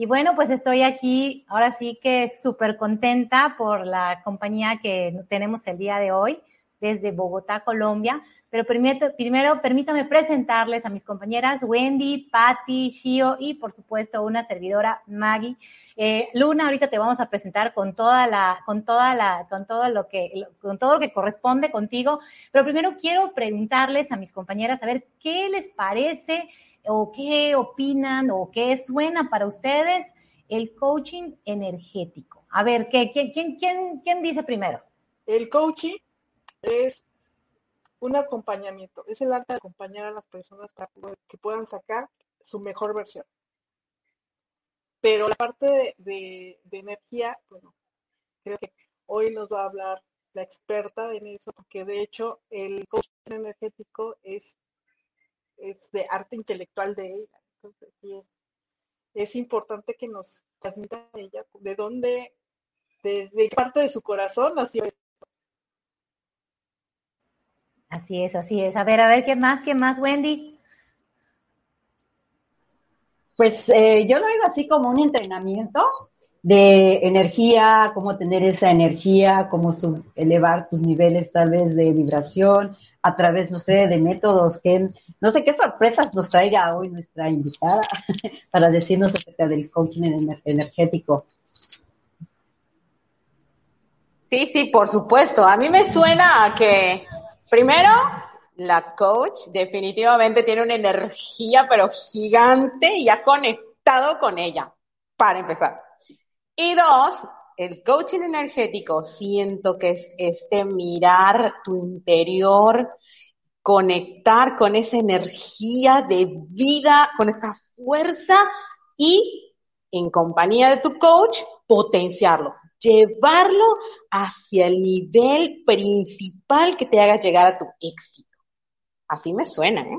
Y bueno, pues estoy aquí, ahora sí que súper contenta por la compañía que tenemos el día de hoy desde Bogotá, Colombia. Pero primero, primero permítame presentarles a mis compañeras Wendy, Patty, Shio y por supuesto una servidora Maggie. Eh, Luna, ahorita te vamos a presentar con toda la, con toda la, con todo lo que, con todo lo que corresponde contigo. Pero primero quiero preguntarles a mis compañeras a ver qué les parece o qué opinan o qué suena para ustedes el coaching energético. A ver, ¿qué, quién, quién, quién dice primero? El coaching es un acompañamiento, es el arte de acompañar a las personas para que puedan sacar su mejor versión. Pero la parte de, energía, bueno, creo que hoy nos va a hablar la experta en eso, porque de hecho el coaching energético es, es de arte intelectual de ella. Entonces, sí es, es importante que nos transmita ella de dónde, de, de parte de su corazón nació Así es, así es. A ver, a ver, ¿qué más? ¿Qué más, Wendy? Pues eh, yo lo digo así como un entrenamiento de energía, cómo tener esa energía, cómo elevar tus niveles tal vez de vibración a través, no sé, de métodos que, no sé qué sorpresas nos traiga hoy nuestra invitada para decirnos acerca del coaching energético. Sí, sí, por supuesto. A mí me suena a que Primero, la coach definitivamente tiene una energía pero gigante y ha conectado con ella, para empezar. Y dos, el coaching energético siento que es este mirar tu interior, conectar con esa energía de vida, con esa fuerza y en compañía de tu coach potenciarlo llevarlo hacia el nivel principal que te haga llegar a tu éxito. Así me suena, ¿eh?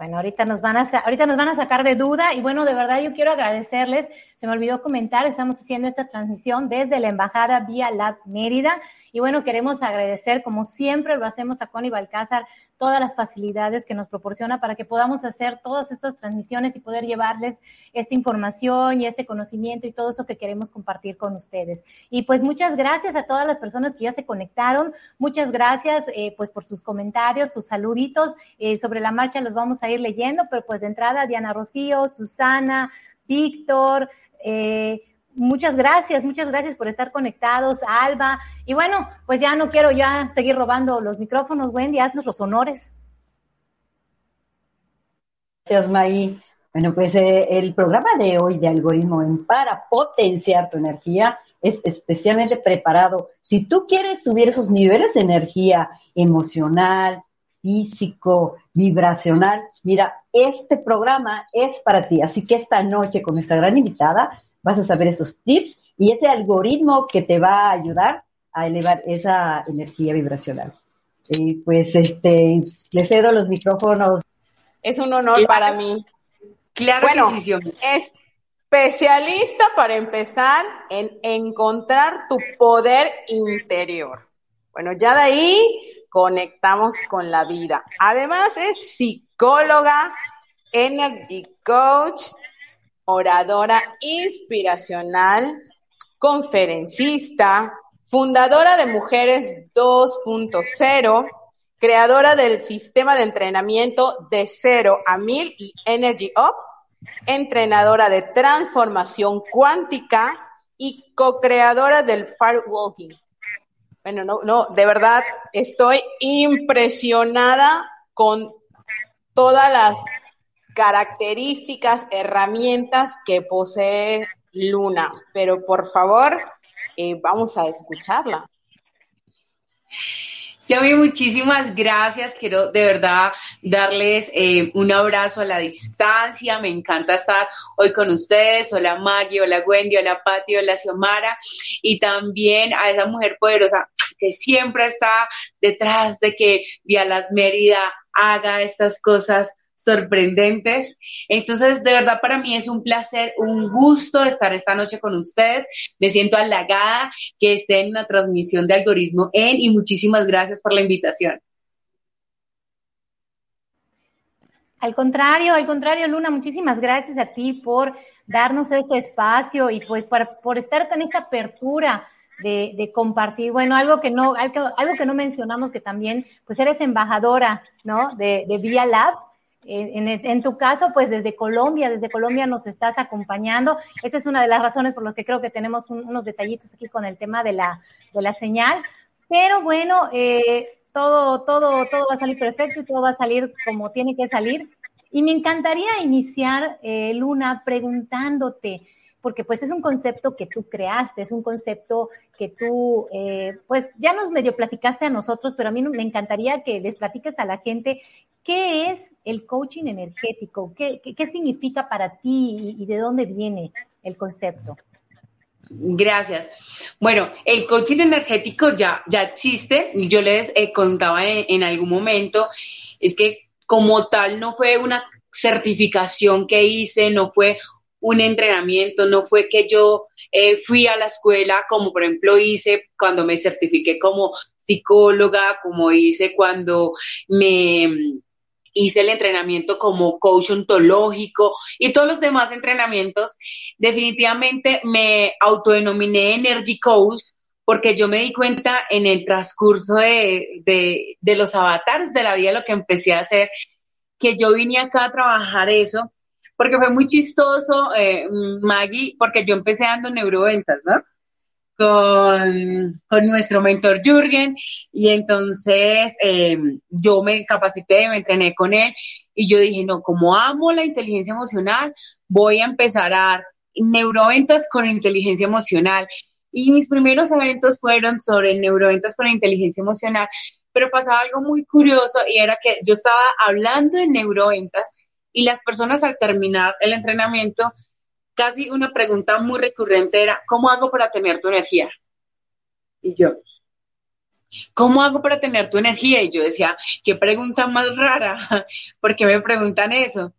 Bueno, ahorita nos van a ahorita nos van a sacar de duda y bueno, de verdad yo quiero agradecerles. Se me olvidó comentar, estamos haciendo esta transmisión desde la embajada vía Lab Mérida y bueno, queremos agradecer como siempre lo hacemos a Connie Balcázar todas las facilidades que nos proporciona para que podamos hacer todas estas transmisiones y poder llevarles esta información y este conocimiento y todo eso que queremos compartir con ustedes. Y pues muchas gracias a todas las personas que ya se conectaron. Muchas gracias eh, pues por sus comentarios, sus saluditos. Eh, sobre la marcha los vamos a ir leyendo, pero pues de entrada Diana Rocío, Susana, Víctor, eh, Muchas gracias, muchas gracias por estar conectados, Alba. Y bueno, pues ya no quiero ya seguir robando los micrófonos, Wendy, haznos los honores. Gracias, May. Bueno, pues eh, el programa de hoy de Algoritmo en para potenciar tu energía es especialmente preparado. Si tú quieres subir esos niveles de energía emocional, físico, vibracional, mira, este programa es para ti. Así que esta noche con nuestra gran invitada vas a saber esos tips y ese algoritmo que te va a ayudar a elevar esa energía vibracional. Y pues este, le cedo los micrófonos. Es un honor para mí. Claro bueno, que sí, Especialista para empezar en encontrar tu poder interior. Bueno, ya de ahí conectamos con la vida. Además es psicóloga, energy coach, oradora inspiracional, conferencista, fundadora de Mujeres 2.0, creadora del sistema de entrenamiento de cero a mil y Energy Up, entrenadora de transformación cuántica y co-creadora del Firewalking. Bueno, no, no, de verdad estoy impresionada con todas las características, herramientas que posee Luna. Pero por favor, eh, vamos a escucharla. Mí muchísimas gracias. Quiero de verdad darles eh, un abrazo a la distancia. Me encanta estar hoy con ustedes. Hola Maggie, hola Wendy, hola Patti, hola Xiomara. Y también a esa mujer poderosa que siempre está detrás de que Vía Mérida haga estas cosas sorprendentes. Entonces, de verdad, para mí es un placer, un gusto estar esta noche con ustedes. Me siento halagada que esté en una transmisión de algoritmo en y muchísimas gracias por la invitación. Al contrario, al contrario, Luna, muchísimas gracias a ti por darnos este espacio y pues por, estar con esta apertura de, compartir. Bueno, algo que no, algo, que no mencionamos que también, pues eres embajadora, ¿no? De, de Vía Lab. En, tu caso, pues desde Colombia, desde Colombia nos estás acompañando. Esa es una de las razones por las que creo que tenemos unos detallitos aquí con el tema de la, de la señal. Pero bueno, eh, todo, todo, todo va a salir perfecto y todo va a salir como tiene que salir. Y me encantaría iniciar, eh, Luna, preguntándote, porque pues es un concepto que tú creaste, es un concepto que tú, eh, pues ya nos medio platicaste a nosotros, pero a mí me encantaría que les platiques a la gente qué es el coaching energético, qué, qué, significa para ti y, de dónde viene el concepto. Gracias. Bueno, el coaching energético ya, ya existe. Yo les eh, contaba en, algún momento, es que como tal no fue una certificación que hice, no fue un entrenamiento, no fue que yo eh, fui a la escuela, como por ejemplo hice cuando me certifiqué como psicóloga, como hice cuando me hice el entrenamiento como coach ontológico y todos los demás entrenamientos, definitivamente me autodenominé Energy Coach porque yo me di cuenta en el transcurso de, de, los avatares de la vida, lo que empecé a hacer, que yo vine acá a trabajar eso, porque fue muy chistoso, eh, Maggie, porque yo empecé dando neuroventas, ¿no? con, nuestro mentor Jürgen y entonces eh, yo me capacité, me entrené con él y yo dije, no, como amo la inteligencia emocional, voy a empezar a dar neuroventas con inteligencia emocional. Y mis primeros eventos fueron sobre neuroventas con inteligencia emocional, pero pasaba algo muy curioso y era que yo estaba hablando de neuroventas y las personas al terminar el entrenamiento casi una pregunta muy recurrente era, ¿cómo hago para tener tu energía? Y yo, ¿cómo hago para tener tu energía? Y yo decía, qué pregunta más rara, ¿por qué me preguntan eso?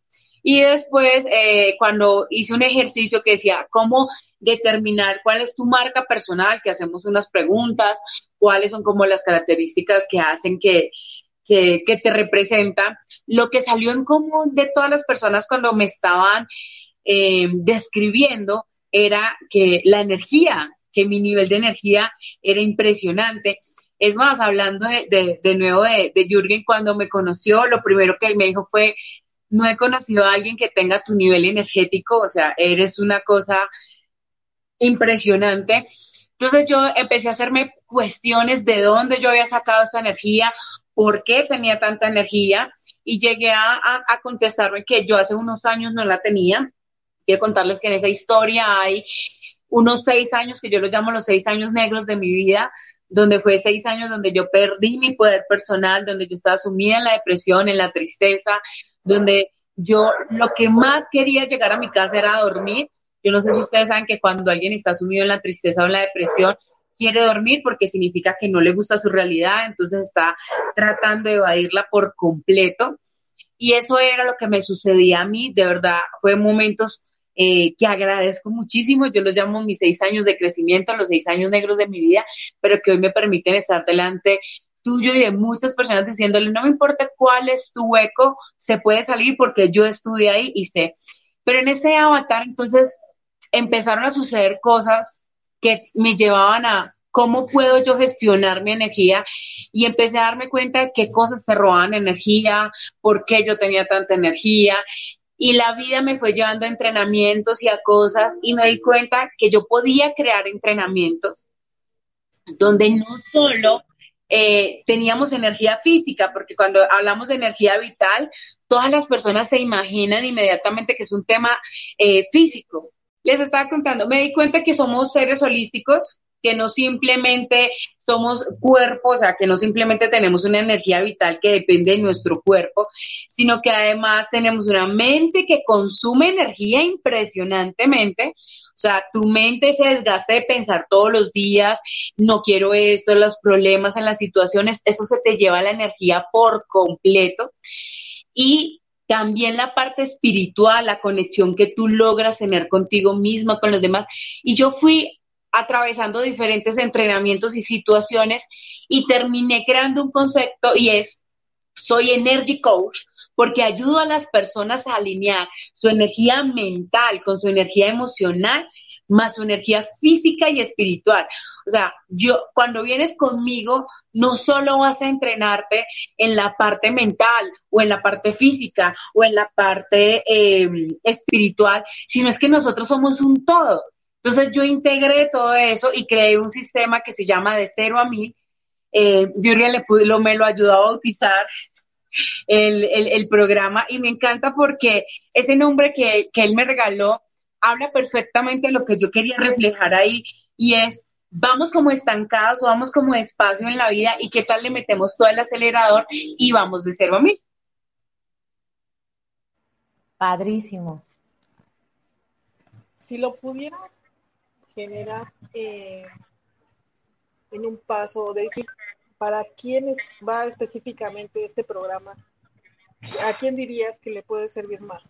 Y después, eh, cuando hice un ejercicio que decía, ¿cómo determinar cuál es tu marca personal? Que hacemos unas preguntas, cuáles son como las características que hacen que, que, te representan. Lo que salió en común de todas las personas cuando me estaban eh, describiendo era que la energía, que mi nivel de energía era impresionante. Es más, hablando de, de, nuevo de, de Jürgen, cuando me conoció, lo primero que él me dijo fue, no he conocido a alguien que tenga tu nivel energético, o sea, eres una cosa impresionante. Entonces yo empecé a hacerme cuestiones de dónde yo había sacado esa energía, por qué tenía tanta energía y llegué a, a contestarme que yo hace unos años no la tenía, Quiero contarles que en esa historia hay unos seis años, que yo los llamo los seis años negros de mi vida, donde fue seis años donde yo perdí mi poder personal, donde yo estaba sumida en la depresión, en la tristeza, donde yo lo que más quería llegar a mi casa era dormir. Yo no sé si ustedes saben que cuando alguien está sumido en la tristeza o en la depresión, quiere dormir porque significa que no le gusta su realidad, entonces está tratando de evadirla por completo. Y eso era lo que me sucedía a mí, de verdad, fue momentos eh, que agradezco muchísimo. Yo los llamo mis seis años de crecimiento, los seis años negros de mi vida, pero que hoy me permiten estar delante tuyo y de muchas personas diciéndole, no me importa cuál es tu hueco, se puede salir porque yo estuve ahí y sé. Pero en ese avatar, entonces, empezaron a suceder cosas que me llevaban a cómo puedo yo gestionar mi energía y empecé a darme cuenta de qué cosas te roban energía, por qué yo tenía tanta energía y la vida me fue llevando a entrenamientos y a cosas y me di cuenta que yo podía crear entrenamientos donde no solo eh, teníamos energía física, porque cuando hablamos de energía vital, todas las personas se imaginan inmediatamente que es un tema eh, físico. Les estaba contando, me di cuenta que somos seres holísticos, que no simplemente somos cuerpos, o sea, que no simplemente tenemos una energía vital que depende de nuestro cuerpo, sino que además tenemos una mente que consume energía impresionantemente. O sea, tu mente se desgasta de pensar todos los días, no quiero esto, los problemas en las situaciones, eso se te lleva la energía por completo. Y también la parte espiritual, la conexión que tú logras tener contigo misma, con los demás. Y yo fui atravesando diferentes entrenamientos y situaciones y terminé creando un concepto y es, soy energy coach porque ayudo a las personas a alinear su energía mental con su energía emocional más su energía física y espiritual. O sea, yo, cuando vienes conmigo, no solo vas a entrenarte en la parte mental o en la parte física o en la parte em, espiritual, sino es que nosotros somos un todo. Entonces yo integré todo eso y creé un sistema que se llama de cero a mil. Eh, le lo, me lo ayudó a bautizar el, el, programa y me encanta porque ese nombre que, que él me regaló habla perfectamente de lo que yo quería reflejar ahí y es vamos como estancados o vamos como despacio en la vida y qué tal le metemos todo el acelerador y vamos de cero a mil. Padrísimo. Si lo pudieras generar eh, en un paso, de decir, ¿para quién va específicamente este programa? ¿A quién dirías que le puede servir más?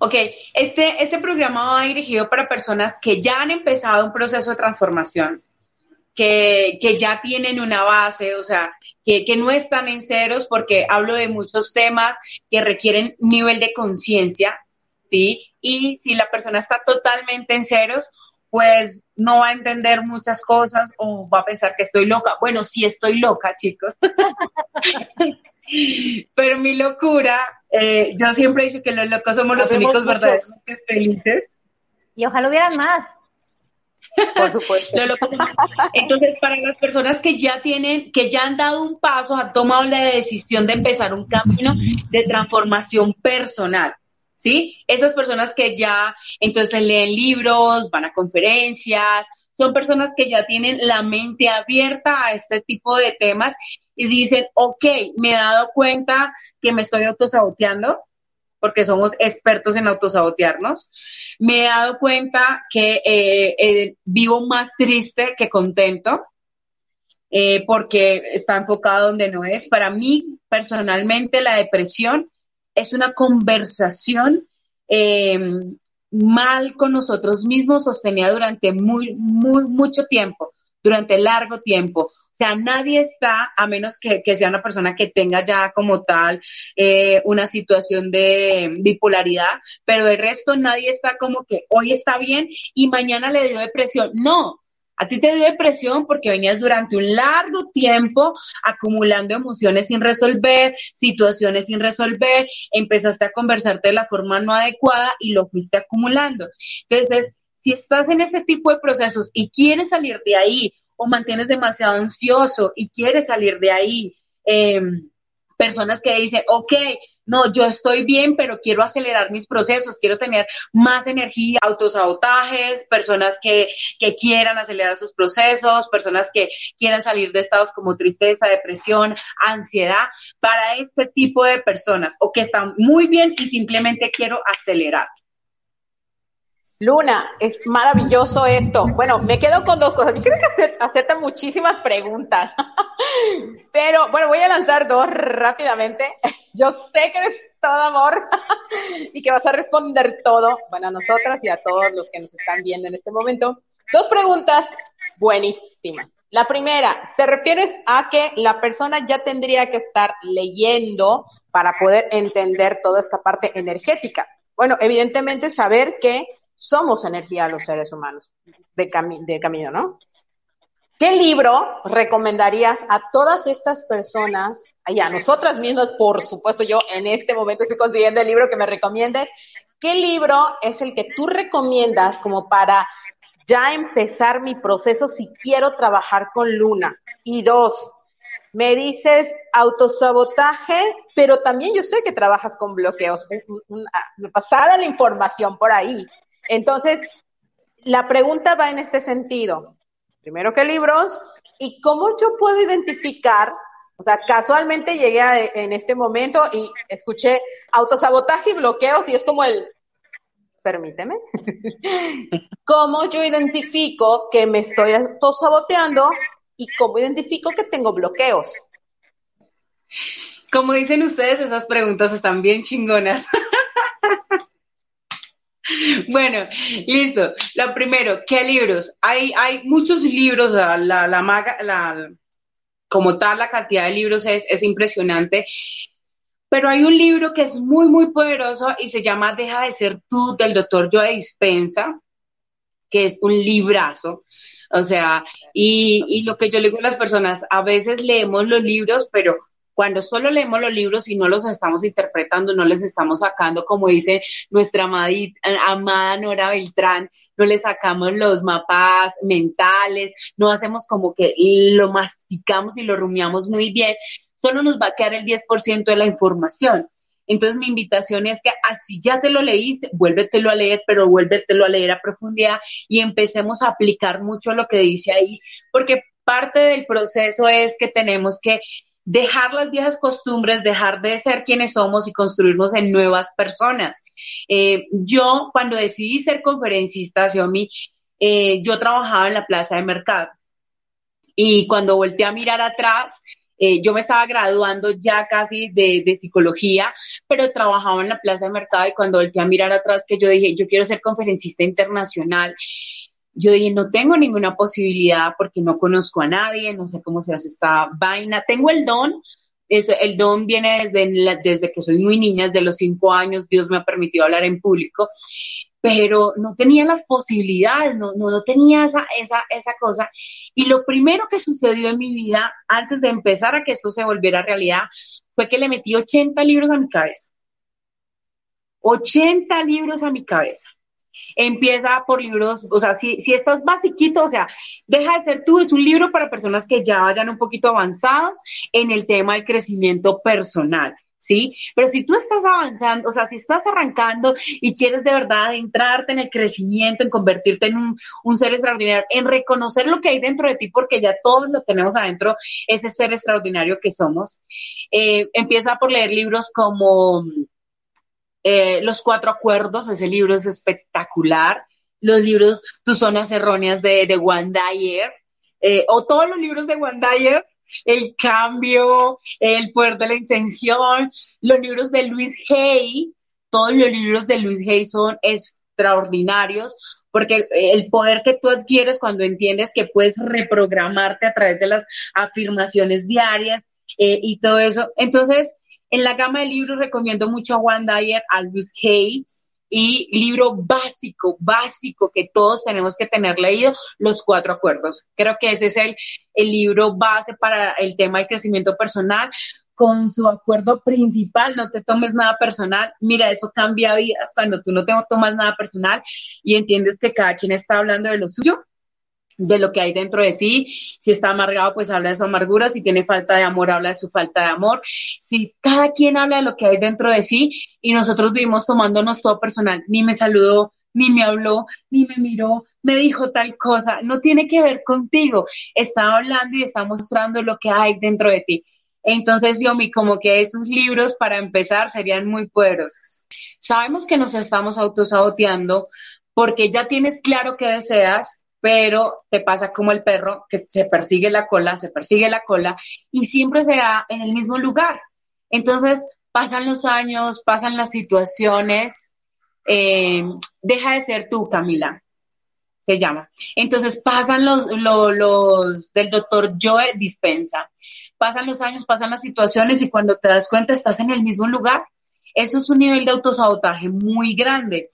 Ok, este, este programa va dirigido para personas que ya han empezado un proceso de transformación, que, ya tienen una base, o sea, que, que, no están en ceros porque hablo de muchos temas que requieren nivel de conciencia, ¿sí? Y si la persona está totalmente en ceros, pues no va a entender muchas cosas o va a pensar que estoy loca. Bueno, sí estoy loca, chicos. Pero mi locura, eh, yo siempre he dicho que los locos somos los únicos verdaderamente felices. Y ojalá hubieran más. Por supuesto. Entonces, para las personas que ya tienen, que ya han dado un paso, han tomado la decisión de empezar un camino de transformación personal. ¿Sí? Esas personas que ya entonces leen libros, van a conferencias, son personas que ya tienen la mente abierta a este tipo de temas y dicen, ok, me he dado cuenta que me estoy autosaboteando, porque somos expertos en autosabotearnos. Me he dado cuenta que eh, eh, vivo más triste que contento, eh, porque está enfocado donde no es. Para mí, personalmente, la depresión es una conversación mal con nosotros mismos sostenida durante muy, muy, mucho tiempo, durante largo tiempo. Sea, nadie está, a menos que, sea una persona que tenga ya como tal eh, una situación de bipolaridad, pero el resto nadie está como que hoy está bien y mañana le dio depresión. No, a ti te dio depresión porque venías durante un largo tiempo acumulando emociones sin resolver, situaciones sin resolver, empezaste a conversarte de la forma no adecuada y lo fuiste acumulando. Entonces, si estás en ese tipo de procesos y quieres salir de ahí o mantienes demasiado ansioso y quieres salir de ahí. Em, personas que dicen, ok, no, yo estoy bien, pero quiero acelerar mis procesos, quiero tener más energía, autosabotajes, personas que, que quieran acelerar sus procesos, personas que quieran salir de estados como tristeza, depresión, ansiedad, para este tipo de personas, o que están muy bien y simplemente quiero acelerar. Luna, es maravilloso esto. Bueno, me quedo con dos cosas. Yo quiero hacer, hacerte muchísimas preguntas, pero bueno, voy a lanzar dos rápidamente. Yo sé que eres todo amor y que vas a responder todo, bueno, a nosotras y a todos los que nos están viendo en este momento. Dos preguntas buenísimas. La primera, ¿te refieres a que la persona ya tendría que estar leyendo para poder entender toda esta parte energética? Bueno, evidentemente saber que somos energía los seres humanos de, de camino, ¿no? ¿Qué libro recomendarías a todas estas personas y a nosotras mismas, por supuesto, yo en este momento estoy consiguiendo el libro que me recomiendes. ¿Qué libro es el que tú recomiendas como para ya empezar mi proceso si quiero trabajar con Luna? Y dos, me dices autosabotaje, pero también yo sé que trabajas con bloqueos. Ah, me pasaron la información por ahí. Entonces, la pregunta va en este sentido. Primero, ¿qué libros? ¿Y cómo yo puedo identificar? O sea, casualmente llegué en este momento y escuché autosabotaje y bloqueos y es como el, permíteme, ¿cómo yo identifico que me estoy autosaboteando y cómo identifico que tengo bloqueos? Como dicen ustedes, esas preguntas están bien chingonas. Bueno, listo. Lo primero, ¿qué libros? Hay, hay muchos libros, la, la, la, como tal, la cantidad de libros es, es impresionante. Pero hay un libro que es muy, muy poderoso y se llama Deja de ser tú del doctor Joe Dispensa, que es un librazo. O sea, y, y lo que yo le digo a las personas, a veces leemos los libros, pero cuando solo leemos los libros y no los estamos interpretando, no les estamos sacando, como dice nuestra amada Nora Beltrán, no le sacamos los mapas mentales, no hacemos como que lo masticamos y lo rumiamos muy bien, solo nos va a quedar el 10% de la información. Entonces mi invitación es que así ya te lo leíste, vuélvetelo a leer, pero vuélvetelo a leer a profundidad y empecemos a aplicar mucho lo que dice ahí, porque parte del proceso es que tenemos que dejar las viejas costumbres, dejar de ser quienes somos y construirnos en nuevas personas. Eh, yo, cuando decidí ser conferencista, Xiaomi, eh, yo trabajaba en la plaza de mercado. Y cuando volteé a mirar atrás, eh, yo me estaba graduando ya casi de, de, psicología, pero trabajaba en la plaza de mercado y cuando volteé a mirar atrás que yo dije, yo quiero ser conferencista internacional, yo dije, no tengo ninguna posibilidad porque no conozco a nadie, no sé cómo se hace esta vaina. Tengo el don, el don viene desde, desde que soy muy niña, desde los cinco años, Dios me ha permitido hablar en público, pero no tenía las posibilidades, no, no, no tenía esa, esa, esa cosa. Y lo primero que sucedió en mi vida, antes de empezar a que esto se volviera realidad, fue que le metí 80 libros a mi cabeza. 80 libros a mi cabeza. Empieza por libros, o sea, si, si estás basiquito, o sea, deja de ser tú, es un libro para personas que ya vayan un poquito avanzados en el tema del crecimiento personal. ¿sí? Pero si tú estás avanzando, o sea, si estás arrancando y quieres de verdad adentrarte en el crecimiento, en convertirte en un, ser extraordinario, en reconocer lo que hay dentro de ti, porque ya todos lo tenemos adentro, ese ser extraordinario que somos, eh, empieza por leer libros como eh, Los Cuatro Acuerdos, ese libro es espectacular, los libros Tus Zonas Erróneas de, de Juan Dyer, eh, o todos los libros de Juan Dyer, el cambio, el poder de la intención, los libros de Luis Hay, todos los libros de Luis Hay son extraordinarios porque el poder que tú adquieres cuando entiendes que puedes reprogramarte a través de las afirmaciones diarias eh, y todo eso. Entonces, en la gama de libros recomiendo mucho a Juan Dyer, a Luis Hay, y libro básico, básico que todos tenemos que tener leído, Los Cuatro Acuerdos. Creo que ese es el, el libro base para el tema del crecimiento personal con su acuerdo principal, no te tomes nada personal. Mira, eso cambia vidas cuando tú no te tomas nada personal y entiendes que cada quien está hablando de lo suyo de lo que hay dentro de sí. Si está amargado, pues habla de su amargura. Si tiene falta de amor, habla de su falta de amor. Si cada quien habla de lo que hay dentro de sí y nosotros vivimos tomándonos todo personal, ni me saludó, ni me habló, ni me miró, me dijo tal cosa, no tiene que ver contigo. Está hablando y está mostrando lo que hay dentro de ti. Entonces, yo mi como que esos libros para empezar serían muy poderosos. Sabemos que nos estamos autosaboteando porque ya tienes claro qué deseas, pero te pasa como el perro que se persigue la cola, se persigue la cola y siempre se da en el mismo lugar. Entonces, pasan los años, pasan las situaciones, eh, deja de ser tú, Camila, se llama. Entonces, pasan los, los, los del doctor Joe Dispensa, pasan los años, pasan las situaciones y cuando te das cuenta estás en el mismo lugar. Eso es un nivel de autosabotaje muy grande.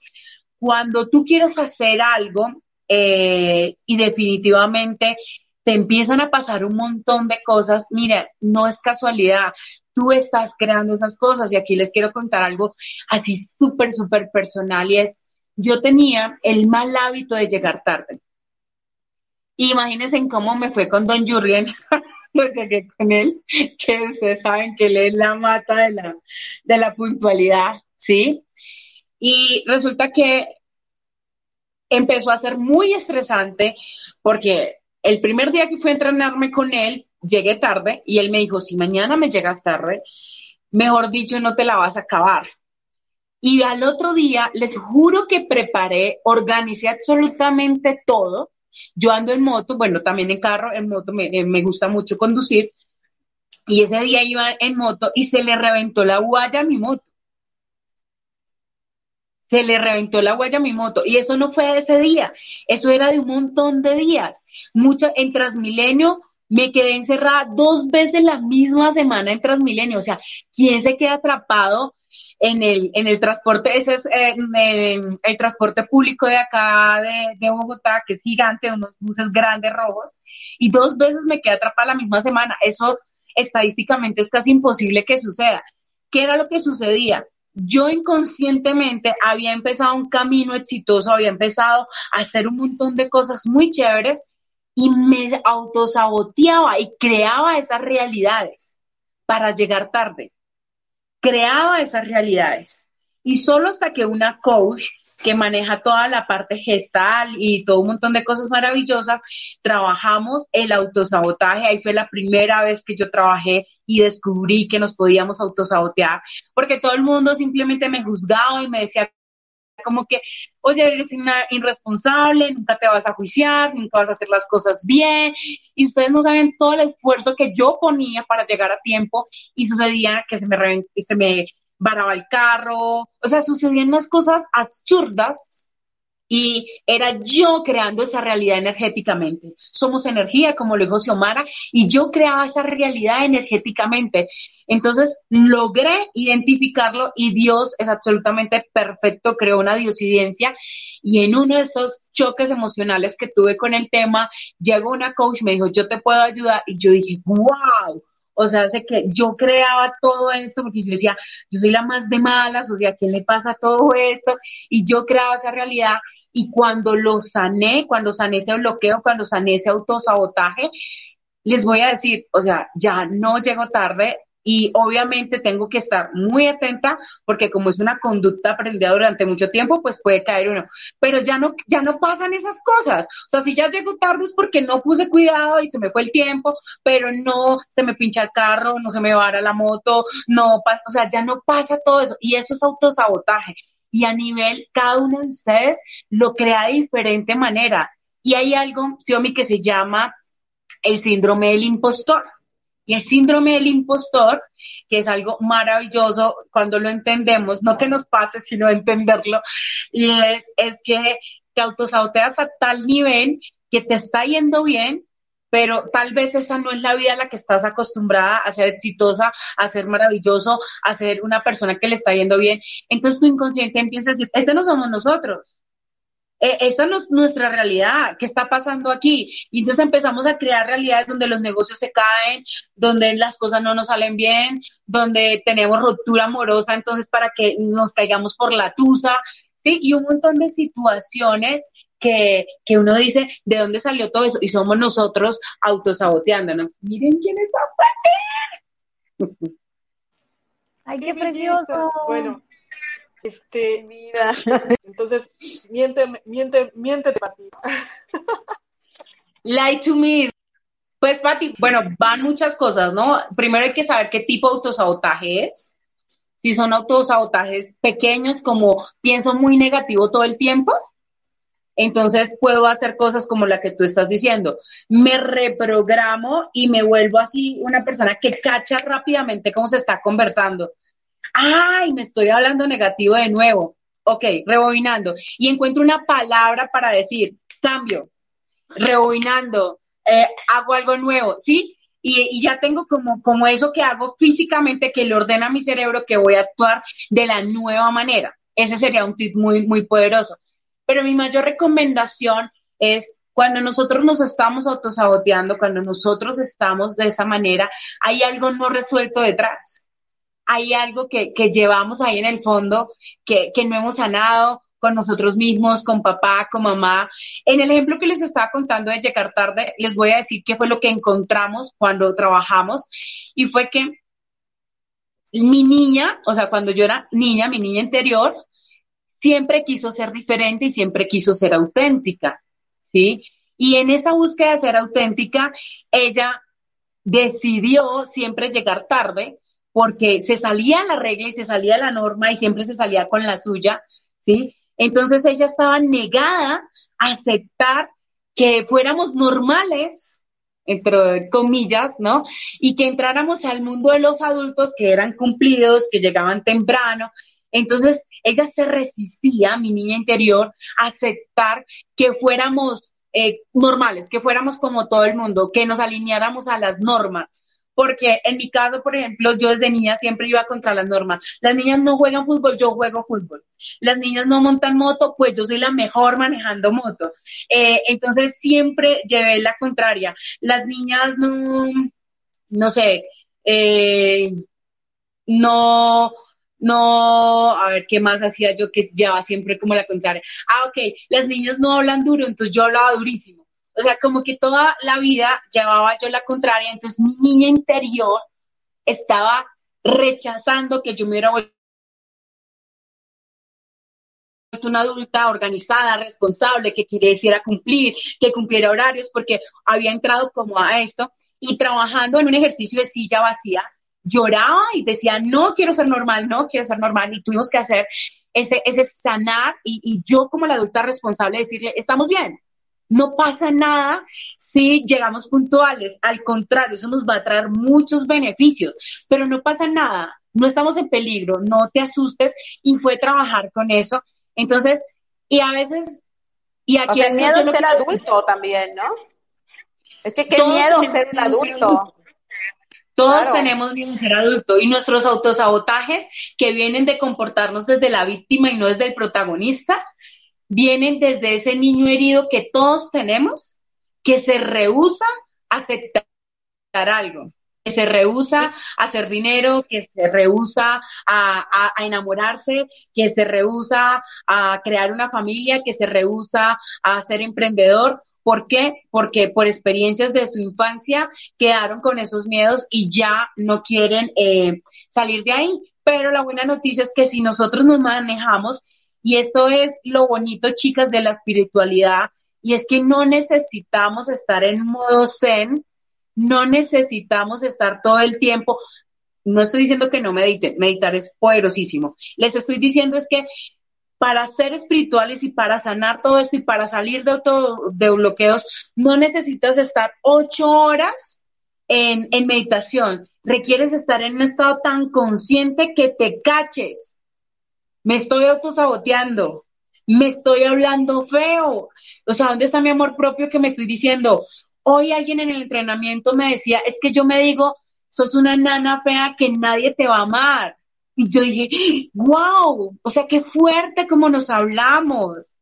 Cuando tú quieres hacer algo, eh, y definitivamente te empiezan a pasar un montón de cosas. Mira, no es casualidad, tú estás creando esas cosas y aquí les quiero contar algo así súper, súper personal y es, yo tenía el mal hábito de llegar tarde. Imagínense en cómo me fue con Don Jurgen. Lo llegué con él, que ustedes saben que él es la mata de la, de la puntualidad, ¿sí? Y resulta que empezó a ser muy estresante porque el primer día que fui a entrenarme con él, llegué tarde y él me dijo, si mañana me llegas tarde, mejor dicho, no te la vas a acabar. Y al otro día, les juro que preparé, organicé absolutamente todo. Yo ando en moto, bueno, también en carro, en moto me, me gusta mucho conducir. Y ese día iba en moto y se le reventó la guaya a mi moto se le reventó la huella a mi moto. Y eso no fue de ese día, eso era de un montón de días. Mucho, en Transmilenio Me quedé encerrada dos veces la misma semana en Transmilenio. O sea, ¿quién se queda atrapado en el, en el transporte? Ese es eh, el transporte público de acá de, de, Bogotá, que es gigante, unos buses grandes rojos. Y dos veces me quedé atrapada la misma semana. Eso estadísticamente es casi imposible que suceda. ¿Qué era lo que sucedía? Yo inconscientemente había empezado un camino exitoso, había empezado a hacer un montón de cosas muy chéveres y me autosaboteaba y creaba esas realidades para llegar tarde. Creaba esas realidades. Y solo hasta que una coach que maneja toda la parte gestal y todo un montón de cosas maravillosas, trabajamos el autosabotaje. Ahí fue la primera vez que yo trabajé y descubrí que nos podíamos autosabotear, porque todo el mundo simplemente me juzgaba y me decía como que, oye, eres irresponsable, nunca te vas a juiciar, nunca vas a hacer las cosas bien. Y ustedes no saben todo el esfuerzo que yo ponía para llegar a tiempo y sucedía que se me, se me varaba el carro, o sea, sucedían unas cosas absurdas y era yo creando esa realidad energéticamente. Somos energía, como lo dijo Xiomara, y yo creaba esa realidad energéticamente. Entonces logré identificarlo y Dios es absolutamente perfecto, creó una diosidencia y en uno de esos choques emocionales que tuve con el tema, llegó una coach, me dijo, yo te puedo ayudar y yo dije, wow. O sea, sé que yo creaba todo esto porque yo decía, yo soy la más de malas, o sea, ¿a quién le pasa todo esto? Y yo creaba esa realidad y cuando lo sané, cuando sané ese bloqueo, cuando sané ese autosabotaje, les voy a decir, o sea, ya no llego tarde y obviamente tengo que estar muy atenta porque como es una conducta aprendida durante mucho tiempo, pues puede caer uno. Pero ya no, ya no pasan esas cosas. O sea, si ya llego tarde es porque no puse cuidado y se me fue el tiempo, pero no se me pincha el carro, no se me vara la moto, no, o sea, ya no pasa todo eso. Y eso es autosabotaje y a nivel, cada uno de ustedes lo crea de diferente manera. Y hay algo, Xiomi, que se llama el síndrome del impostor. Y el síndrome del impostor, que es algo maravilloso cuando lo entendemos, no que nos pase, sino entenderlo, y es, es que te autosaboteas a tal nivel que te está yendo bien, pero tal vez esa no es la vida a la que estás acostumbrada a ser exitosa, a ser maravilloso, a ser una persona que le está yendo bien. Entonces tu inconsciente empieza a decir, este no somos nosotros. E, esta no es nuestra realidad, ¿qué está pasando aquí? Y entonces empezamos a crear realidades donde los negocios se caen, donde las cosas no nos salen bien, donde tenemos ruptura amorosa, entonces para que nos caigamos por la tusa, ¿sí? Y un montón de situaciones que, que uno dice, ¿de dónde salió todo eso? Y somos nosotros autosaboteándonos. Miren quién está ¡Ay, qué, precioso! Bueno, este, mira, entonces, miente, miente, miente, Pati. Lie to me. Pues, Pati, bueno, van muchas cosas, ¿no? Primero hay que saber qué tipo de autosabotaje es. Si son autosabotajes pequeños, como pienso muy negativo todo el tiempo, entonces puedo hacer cosas como la que tú estás diciendo. Me reprogramo y me vuelvo así una persona que cacha rápidamente cómo se está conversando. Ay, me estoy hablando negativo de nuevo. Ok, rebobinando. Y encuentro una palabra para decir, cambio, rebobinando, eh, hago algo nuevo, ¿sí? Y, ya tengo como, como eso que hago físicamente que le ordena a mi cerebro que voy a actuar de la nueva manera. Ese sería un tip muy, muy poderoso. Pero mi mayor recomendación es cuando nosotros nos estamos autosaboteando, cuando nosotros estamos de esa manera, hay algo no resuelto detrás. Hay algo que, que llevamos ahí en el fondo que, que no hemos sanado con nosotros mismos, con papá, con mamá. En el ejemplo que les estaba contando de llegar tarde, les voy a decir qué fue lo que encontramos cuando trabajamos y fue que mi niña, o sea, cuando yo era niña, mi niña interior, siempre quiso ser diferente y siempre quiso ser auténtica, ¿sí? Y en esa búsqueda de ser auténtica, ella decidió siempre llegar tarde porque se salía la regla y se salía la norma y siempre se salía con la suya, ¿sí? Entonces ella estaba negada a aceptar que fuéramos normales, entre comillas, ¿no? Y que entráramos al mundo de los adultos que eran cumplidos, que llegaban temprano, entonces, ella se resistía, mi niña interior, a aceptar que fuéramos eh, normales, que fuéramos como todo el mundo, que nos alineáramos a las normas. Porque en mi caso, por ejemplo, yo desde niña siempre iba contra las normas. Las niñas no juegan fútbol, yo juego fútbol. Las niñas no montan moto, pues yo soy la mejor manejando moto. Eh, entonces siempre llevé la contraria. Las niñas no, no sé, eh, no, no, a ver, ¿qué más hacía yo que llevaba siempre como la contraria? Ah, ok, las niñas no hablan duro, entonces yo hablaba durísimo. O sea, como que toda la vida llevaba yo la contraria, entonces mi niña interior estaba rechazando que yo me hubiera vuelto una adulta organizada, responsable, que quisiera cumplir, que cumpliera horarios, porque había entrado como a esto y trabajando en un ejercicio de silla vacía, lloraba y decía, no quiero ser normal, no quiero ser normal, y tuvimos que hacer ese, ese sanar y, yo como la adulta responsable decirle, estamos bien, no pasa nada si llegamos puntuales, al contrario, eso nos va a traer muchos beneficios, pero no pasa nada, no estamos en peligro, no te asustes. Y fue trabajar con eso. Entonces, y a veces, y aquí... el miedo a ser adulto también, ¿no? Es que qué miedo ser un adulto. Todos tenemos miedo a ser adulto. Y nuestros autosabotajes que vienen de comportarnos desde la víctima y no desde el protagonista, vienen desde ese niño herido que todos tenemos, que se rehúsa a aceptar algo, que se rehúsa a hacer dinero, que se rehúsa a, a, enamorarse, que se rehúsa a crear una familia, que se rehúsa a ser emprendedor ¿Por qué? Porque por experiencias de su infancia quedaron con esos miedos y ya no quieren eh, salir de ahí. Pero la buena noticia es que si nosotros nos manejamos, y esto es lo bonito, chicas, de la espiritualidad, y es que no necesitamos estar en modo zen, no necesitamos estar todo el tiempo. No estoy diciendo que no mediten, meditar es poderosísimo. Les estoy diciendo es que para ser espirituales y para sanar todo esto y para salir de, todo, de bloqueos, no necesitas estar ocho horas en, en meditación. Requieres estar en un estado tan consciente que te caches. Me estoy autosaboteando. Me estoy hablando feo. O sea, ¿dónde está mi amor propio que me estoy diciendo? Hoy alguien en el entrenamiento me decía, es que yo me digo, sos una nana fea que nadie te va a amar. Y yo dije, wow, o sea, qué fuerte como nos hablamos.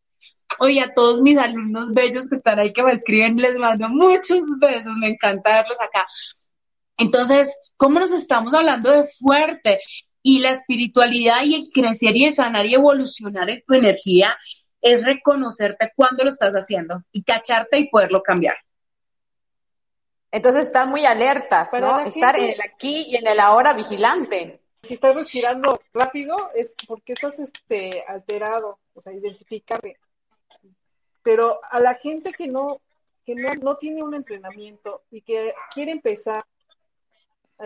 Oye, a todos mis alumnos bellos que están ahí que me escriben, les mando muchos besos, me encanta verlos acá. Entonces, ¿cómo nos estamos hablando de fuerte? Y la espiritualidad y el crecer y el sanar y evolucionar en tu energía es reconocerte cuando lo estás haciendo y cacharte y poderlo cambiar. Entonces, estar muy alertas, ¿no? Estar en el aquí y en el ahora vigilante si estás respirando rápido es porque estás este alterado, o sea, identificarte. Pero a la gente que no que no, no tiene un entrenamiento y que quiere empezar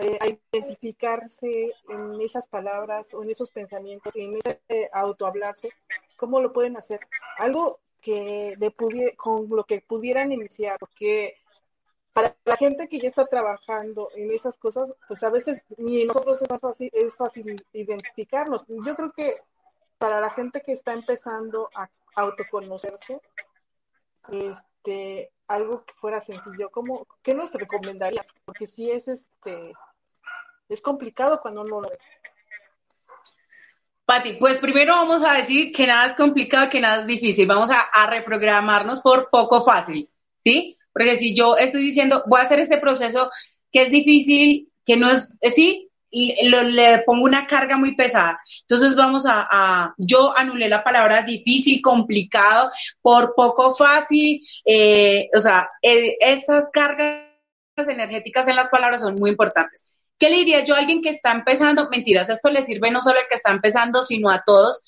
eh, a identificarse en esas palabras o en esos pensamientos en ese eh, autohablarse, ¿cómo lo pueden hacer? Algo que le con lo que pudieran iniciar, porque para la gente que ya está trabajando en esas cosas, pues a veces ni nosotros es fácil, es fácil identificarnos. Yo creo que para la gente que está empezando a autoconocerse, este, algo que fuera sencillo, como, ¿qué nos recomendarías? Porque si es este, es complicado cuando no lo es. Pati, pues primero vamos a decir que nada es complicado, que nada es difícil. Vamos a, reprogramarnos por poco fácil, ¿sí? Porque si yo estoy diciendo, voy a hacer este proceso que es difícil, que no es, eh, sí, le pongo una carga muy pesada. Entonces vamos a, yo anulé la palabra difícil, complicado, por poco fácil, eh, o sea, eh, esas cargas energéticas en las palabras son muy importantes. ¿Qué le diría yo a alguien que está empezando? Mentiras, esto le sirve no solo al que está empezando, sino a todos,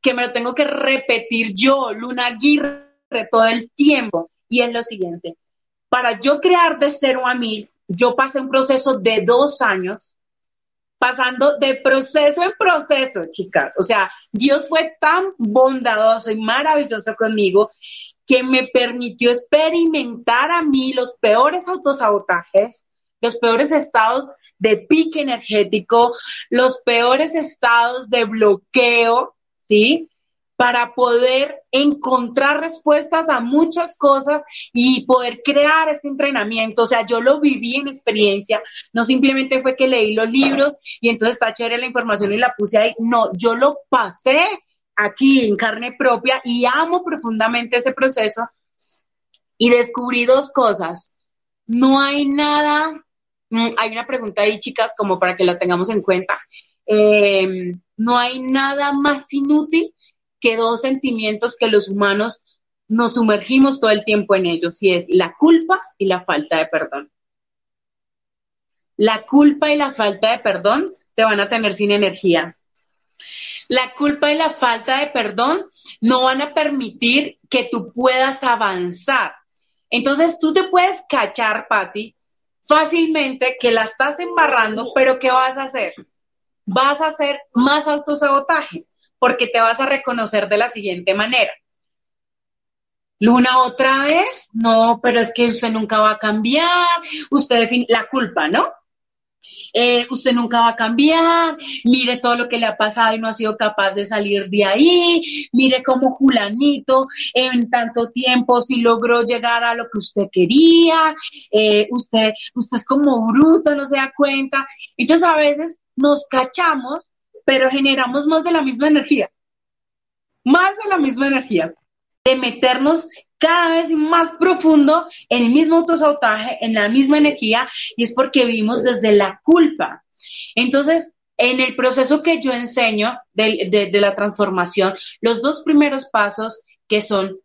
que me lo tengo que repetir yo, Luna Aguirre, todo el tiempo. Y es lo siguiente, para yo crear de cero a mil, yo pasé un proceso de dos años, pasando de proceso en proceso, chicas. O sea, Dios fue tan bondadoso y maravilloso conmigo que me permitió experimentar a mí los peores autosabotajes, los peores estados de pique energético, los peores estados de bloqueo, ¿sí? para poder encontrar respuestas a muchas cosas y poder crear este entrenamiento. O sea, yo lo viví en experiencia, no simplemente fue que leí los libros y entonces está chévere la información y la puse ahí. No, yo lo pasé aquí en carne propia y amo profundamente ese proceso y descubrí dos cosas. No hay nada, hay una pregunta ahí, chicas, como para que la tengamos en cuenta. Eh, no hay nada más inútil que dos sentimientos que los humanos nos sumergimos todo el tiempo en ellos, y es la culpa y la falta de perdón. La culpa y la falta de perdón te van a tener sin energía. La culpa y la falta de perdón no van a permitir que tú puedas avanzar. Entonces tú te puedes cachar, Patti, fácilmente que la estás embarrando, pero ¿qué vas a hacer? Vas a hacer más autosabotaje porque te vas a reconocer de la siguiente manera. Luna, otra vez, no, pero es que usted nunca va a cambiar, usted la culpa, ¿no? Eh, usted nunca va a cambiar, mire todo lo que le ha pasado y no ha sido capaz de salir de ahí, mire cómo Julanito en tanto tiempo sí logró llegar a lo que usted quería, eh, usted, usted es como bruto, no se da cuenta. Entonces a veces nos cachamos, pero generamos más de la misma energía, más de la misma energía, de meternos cada vez más profundo el mismo autosabotaje, en la misma energía, y es porque vivimos desde la culpa. Entonces, en el proceso que yo enseño de, la transformación, los dos primeros pasos que son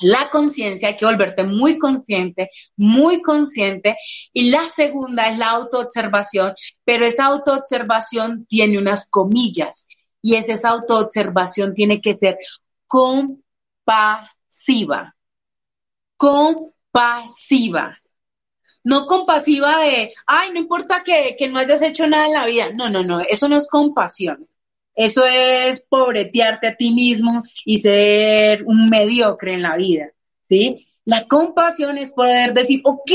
la conciencia, hay que volverte muy consciente, muy consciente. Y la segunda es la autoobservación, pero esa autoobservación tiene unas comillas y es esa autoobservación tiene que ser compasiva compasiva. No compasiva de, ay, no importa que, no hayas hecho nada en la vida. No, no, no, eso no es compasión. Eso es pobretearte a ti mismo y ser un mediocre en la vida, ¿sí? La compasión es poder decir, ok,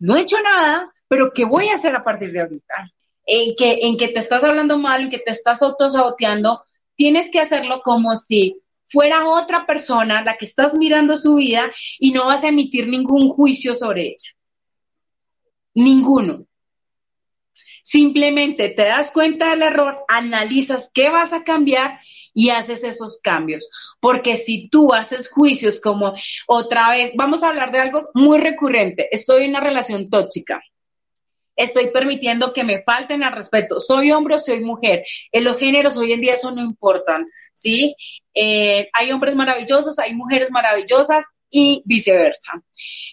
no he hecho nada, pero ¿qué voy a hacer a partir de ahorita? En que, en que te estás hablando mal, en que te estás autosaboteando, tienes que hacerlo como si fuera otra persona la que estás mirando su vida y no vas a emitir ningún juicio sobre ella. Ninguno. Simplemente te das cuenta del error, analizas qué vas a cambiar y haces esos cambios. Porque si tú haces juicios como otra vez, vamos a hablar de algo muy recurrente, estoy en una relación tóxica estoy permitiendo que me falten al respeto. Soy hombre o soy mujer. En los géneros hoy en día eso no importa, ¿sí? Eh, hay hombres maravillosos, hay mujeres maravillosas y viceversa.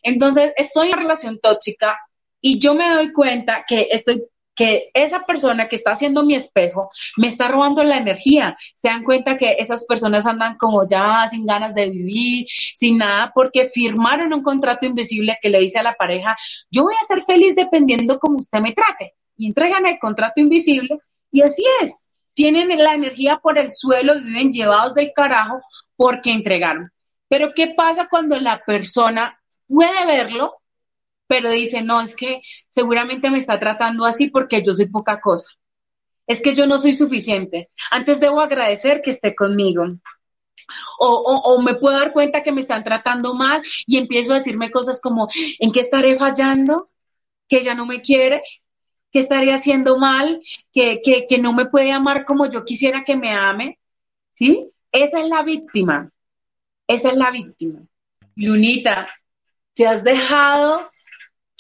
Entonces, estoy en una relación tóxica y yo me doy cuenta que estoy que esa persona que está haciendo mi espejo me está robando la energía. Se dan cuenta que esas personas andan como ya sin ganas de vivir, sin nada, porque firmaron un contrato invisible que le dice a la pareja, yo voy a ser feliz dependiendo como usted me trate. Y entregan el contrato invisible y así es. Tienen la energía por el suelo y viven llevados del carajo porque entregaron. Pero ¿qué pasa cuando la persona puede verlo pero dice, no, es que seguramente me está tratando así porque yo soy poca cosa. Es que yo no soy suficiente. Antes debo agradecer que esté conmigo. O, o, me puedo dar cuenta que me están tratando mal y empiezo a decirme cosas como, ¿en qué estaré fallando? ¿Que ella no me quiere? ¿Que estaré haciendo mal? ¿Que, que, que no me puede amar como yo quisiera que me ame? ¿Sí? Esa es la víctima. Esa es la víctima. Lunita, te has dejado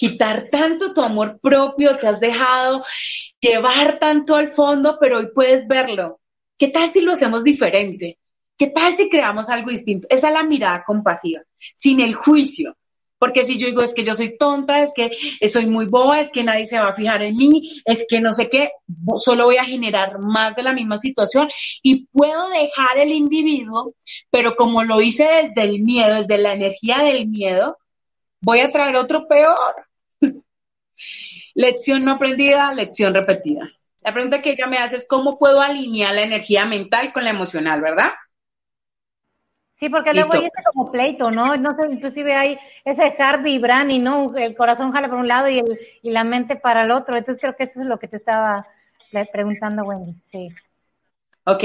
quitar tanto tu amor propio, te has dejado llevar tanto al fondo, pero hoy puedes verlo. ¿Qué tal si lo hacemos diferente? ¿Qué tal si creamos algo distinto? Esa es la mirada compasiva, sin el juicio. Porque si yo digo, es que yo soy tonta, es que soy muy boba, es que nadie se va a fijar en mí, es que no sé qué, solo voy a generar más de la misma situación y puedo dejar el individuo, pero como lo hice desde el miedo, desde la energía del miedo, voy a traer otro peor. Lección no aprendida, lección repetida. La pregunta que ella me hace es cómo puedo alinear la energía mental con la emocional, ¿verdad? Sí, porque luego hay ese como pleito, ¿no? No sé, inclusive hay ese Hardy y Brani, ¿no? El corazón jala por un lado y, el, y la mente para el otro. Entonces creo que eso es lo que te estaba preguntando, Wendy. Sí. Ok,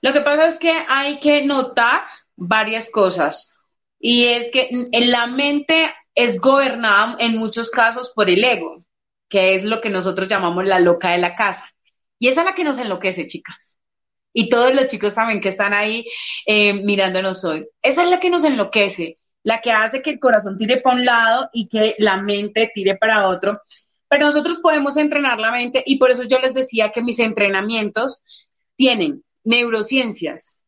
lo que pasa es que hay que notar varias cosas y es que en la mente es gobernada en muchos casos por el ego, que es lo que nosotros llamamos la loca de la casa. Y esa es la que nos enloquece, chicas. Y todos los chicos también que están ahí eh, mirándonos hoy. Esa es la que nos enloquece, la que hace que el corazón tire para un lado y que la mente tire para otro. Pero nosotros podemos entrenar la mente y por eso yo les decía que mis entrenamientos tienen neurociencias,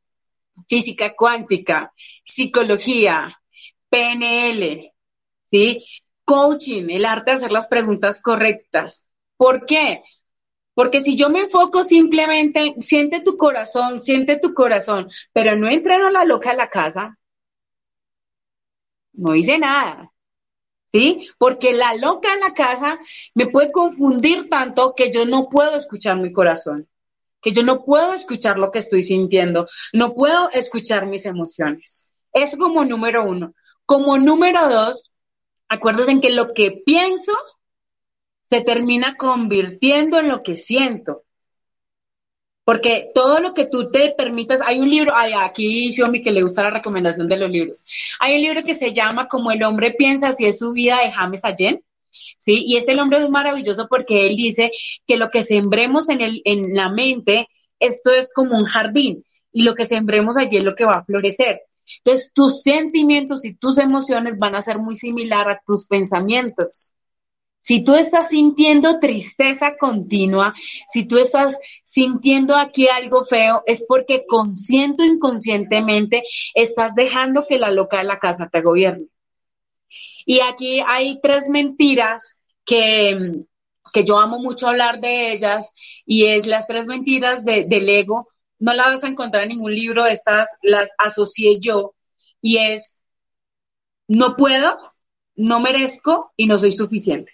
física cuántica, psicología, PNL, ¿sí? Coaching, el arte de hacer las preguntas correctas. ¿Por qué? Porque si yo me enfoco simplemente, siente tu corazón, siente tu corazón, pero no entreno a la loca a la casa, no hice nada. ¿Sí? Porque la loca en la casa me puede confundir tanto que yo no puedo escuchar mi corazón que yo no puedo escuchar lo que estoy sintiendo, no puedo escuchar mis emociones. Eso como número uno. Como número dos, acuérdense en que lo que pienso se termina convirtiendo en lo que siento. Porque todo lo que tú te permitas, hay un libro, ay, aquí mi que le gusta la recomendación de los libros. Hay un libro que se llama Como el hombre piensa si es su vida de James Allen. ¿sí? Y este hombre es maravilloso porque él dice que lo que sembremos en, el, en la mente, esto es como un jardín y lo que sembremos allí es lo que va a florecer. Entonces, tus sentimientos y tus emociones van a ser muy similar a tus pensamientos. Si tú estás sintiendo tristeza continua, si tú estás sintiendo aquí algo feo, es porque consciente o inconscientemente estás dejando que la loca de la casa te gobierne. Y aquí hay tres mentiras que, yo amo mucho hablar de ellas y es las tres mentiras del ego. No las vas a encontrar en ningún libro, estas las asocié yo y es no puedo, no merezco y no soy suficiente.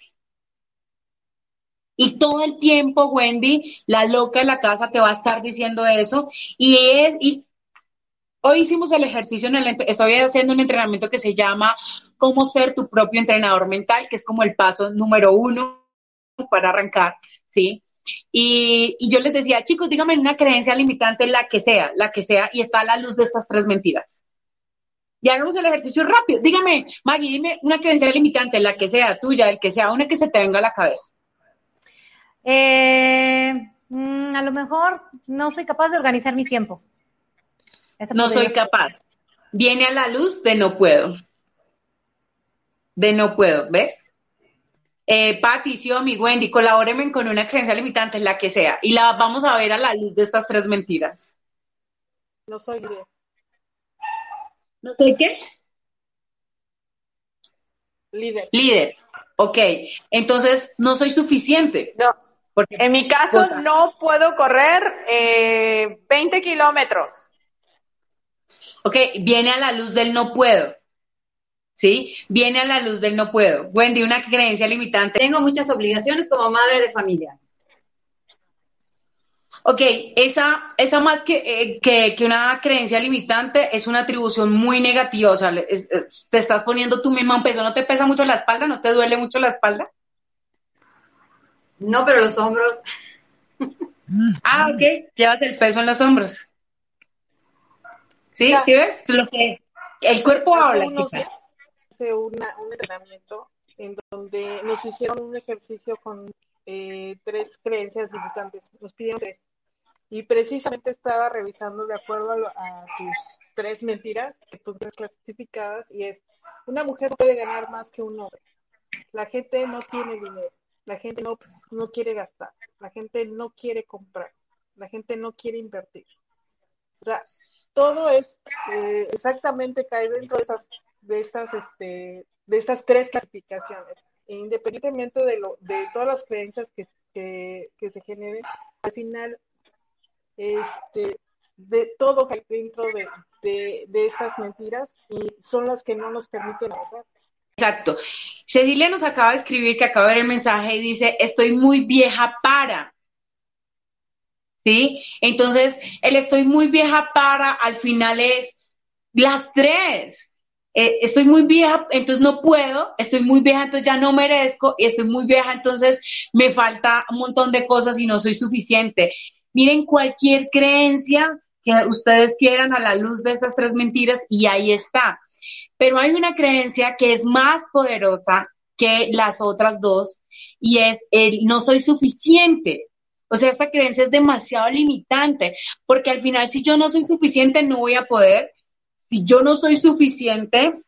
Y todo el tiempo, Wendy, la loca de la casa te va a estar diciendo eso. Y es, y hoy hicimos el ejercicio en el, estoy haciendo un entrenamiento que se llama cómo ser tu propio entrenador mental, que es como el paso número uno para arrancar, ¿sí? Y, yo les decía, chicos, díganme una creencia limitante, la que sea, la que sea, y está a la luz de estas tres mentiras. Y hagamos el ejercicio rápido. Dígame, Maggie, dime una creencia limitante, la que sea, tuya, el que sea, una que se te venga a la cabeza. Eh, mm, a lo mejor no soy capaz de organizar mi tiempo. no soy capaz. Viene a la luz de no puedo de no puedo, ¿ves? Eh, Patti, mi Wendy, colabórenme con una creencia limitante, la que sea, y la vamos a ver a la luz de estas tres mentiras. No soy líder. ¿No soy qué? Líder. Líder. Ok, entonces no soy suficiente. No. Porque, en mi caso no puedo correr 20 eh, kilómetros. Ok, viene a la luz del no puedo. ¿Sí? Viene a la luz del no puedo. Wendy, una creencia limitante. Tengo muchas obligaciones como madre de familia. Ok, esa, esa más que, eh, que, una creencia limitante es una atribución muy negativa, o sea, te estás poniendo tú misma un peso, ¿no te pesa mucho la espalda? ¿No te duele mucho la espalda? No, pero los hombros. ah, ok, llevas el peso en los hombros. ¿Sí? ¿Sí ves? Lo que, el cuerpo habla, un entrenamiento en donde nos hicieron un ejercicio con eh, tres creencias limitantes, nos pidieron tres. Y precisamente estaba revisando de acuerdo a, tus tres mentiras que tú tienes clasificadas y es, una mujer puede ganar más que un hombre. La gente no tiene dinero, la gente no, no quiere gastar, la gente no quiere comprar, la gente no quiere invertir. O sea, todo es eh, exactamente cae dentro de esas de estas, este, de estas tres clasificaciones. E independientemente de, lo, de todas las creencias que, se generen, al final, este, de todo hay dentro de, de, estas mentiras y son las que no nos permiten avanzar. Exacto. Cecilia nos acaba de escribir que acaba de ver el mensaje y dice, estoy muy vieja para. ¿Sí? Entonces, el estoy muy vieja para al final es las tres. Eh, estoy muy vieja, entonces no puedo, estoy muy vieja, entonces ya no merezco, y estoy muy vieja, entonces me falta un montón de cosas y no soy suficiente. miren cualquier creencia que ustedes quieran a la luz de esas tres mentiras y ahí está. Pero hay una creencia que es más poderosa que las otras dos y es el no soy suficiente. O sea, esta creencia es demasiado limitante, porque al final si yo no soy suficiente no voy a poder, si yo no soy suficiente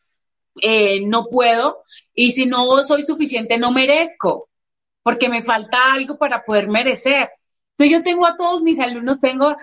eh, no puedo, y si no soy suficiente no merezco, porque me falta algo para poder merecer. Entonces yo tengo a todos mis alumnos, tengo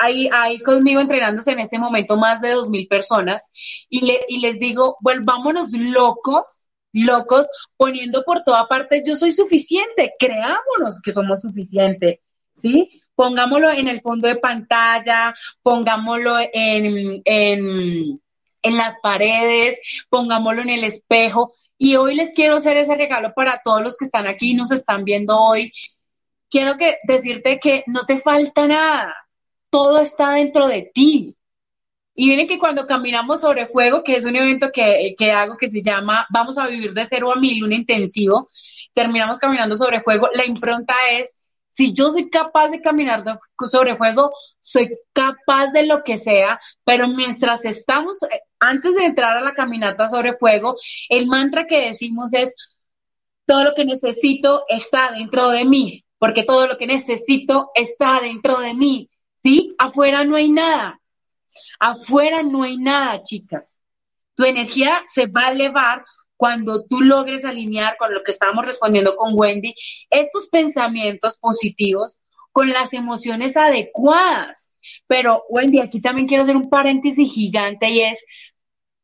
ahí, conmigo entrenándose en este momento más de dos mil personas, y, le, y les digo, volvámonos locos locos poniendo por toda parte, yo soy suficiente, creámonos que somos suficientes, ¿sí? Pongámoslo en el fondo de pantalla, pongámoslo en, en, en las paredes, pongámoslo en el espejo. Y hoy les quiero hacer ese regalo para todos los que están aquí y nos están viendo hoy. Quiero que decirte que no te falta nada. Todo está dentro de ti. Y miren que cuando caminamos sobre fuego, que es un evento que, que, hago que se llama Vamos a vivir de cero a mil, un intensivo, terminamos caminando sobre fuego, la impronta es, si yo soy capaz de caminar sobre fuego, soy capaz de lo que sea, pero mientras estamos, eh, antes de entrar a la caminata sobre fuego, el mantra que decimos es, todo lo que necesito está dentro de mí, porque todo lo que necesito está dentro de mí, ¿sí? Afuera no hay nada, Afuera no hay nada, chicas. Tu energía se va a elevar cuando tú logres alinear con lo que estábamos respondiendo con Wendy, estos pensamientos positivos con las emociones adecuadas. Pero Wendy, aquí también quiero hacer un paréntesis gigante y es,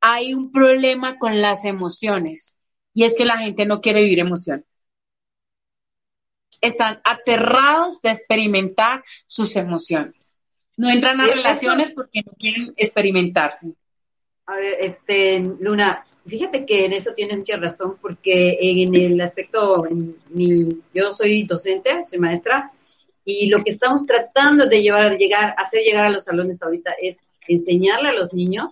hay un problema con las emociones y es que la gente no quiere vivir emociones. Están aterrados de experimentar sus emociones. No entran a relaciones porque no quieren experimentarse. A ver, este, Luna, fíjate que en eso tienes mucha razón, porque en el aspecto, en mi, yo soy docente, soy maestra, y lo que estamos tratando de llevar, llegar, hacer llegar a los salones ahorita es enseñarle a los niños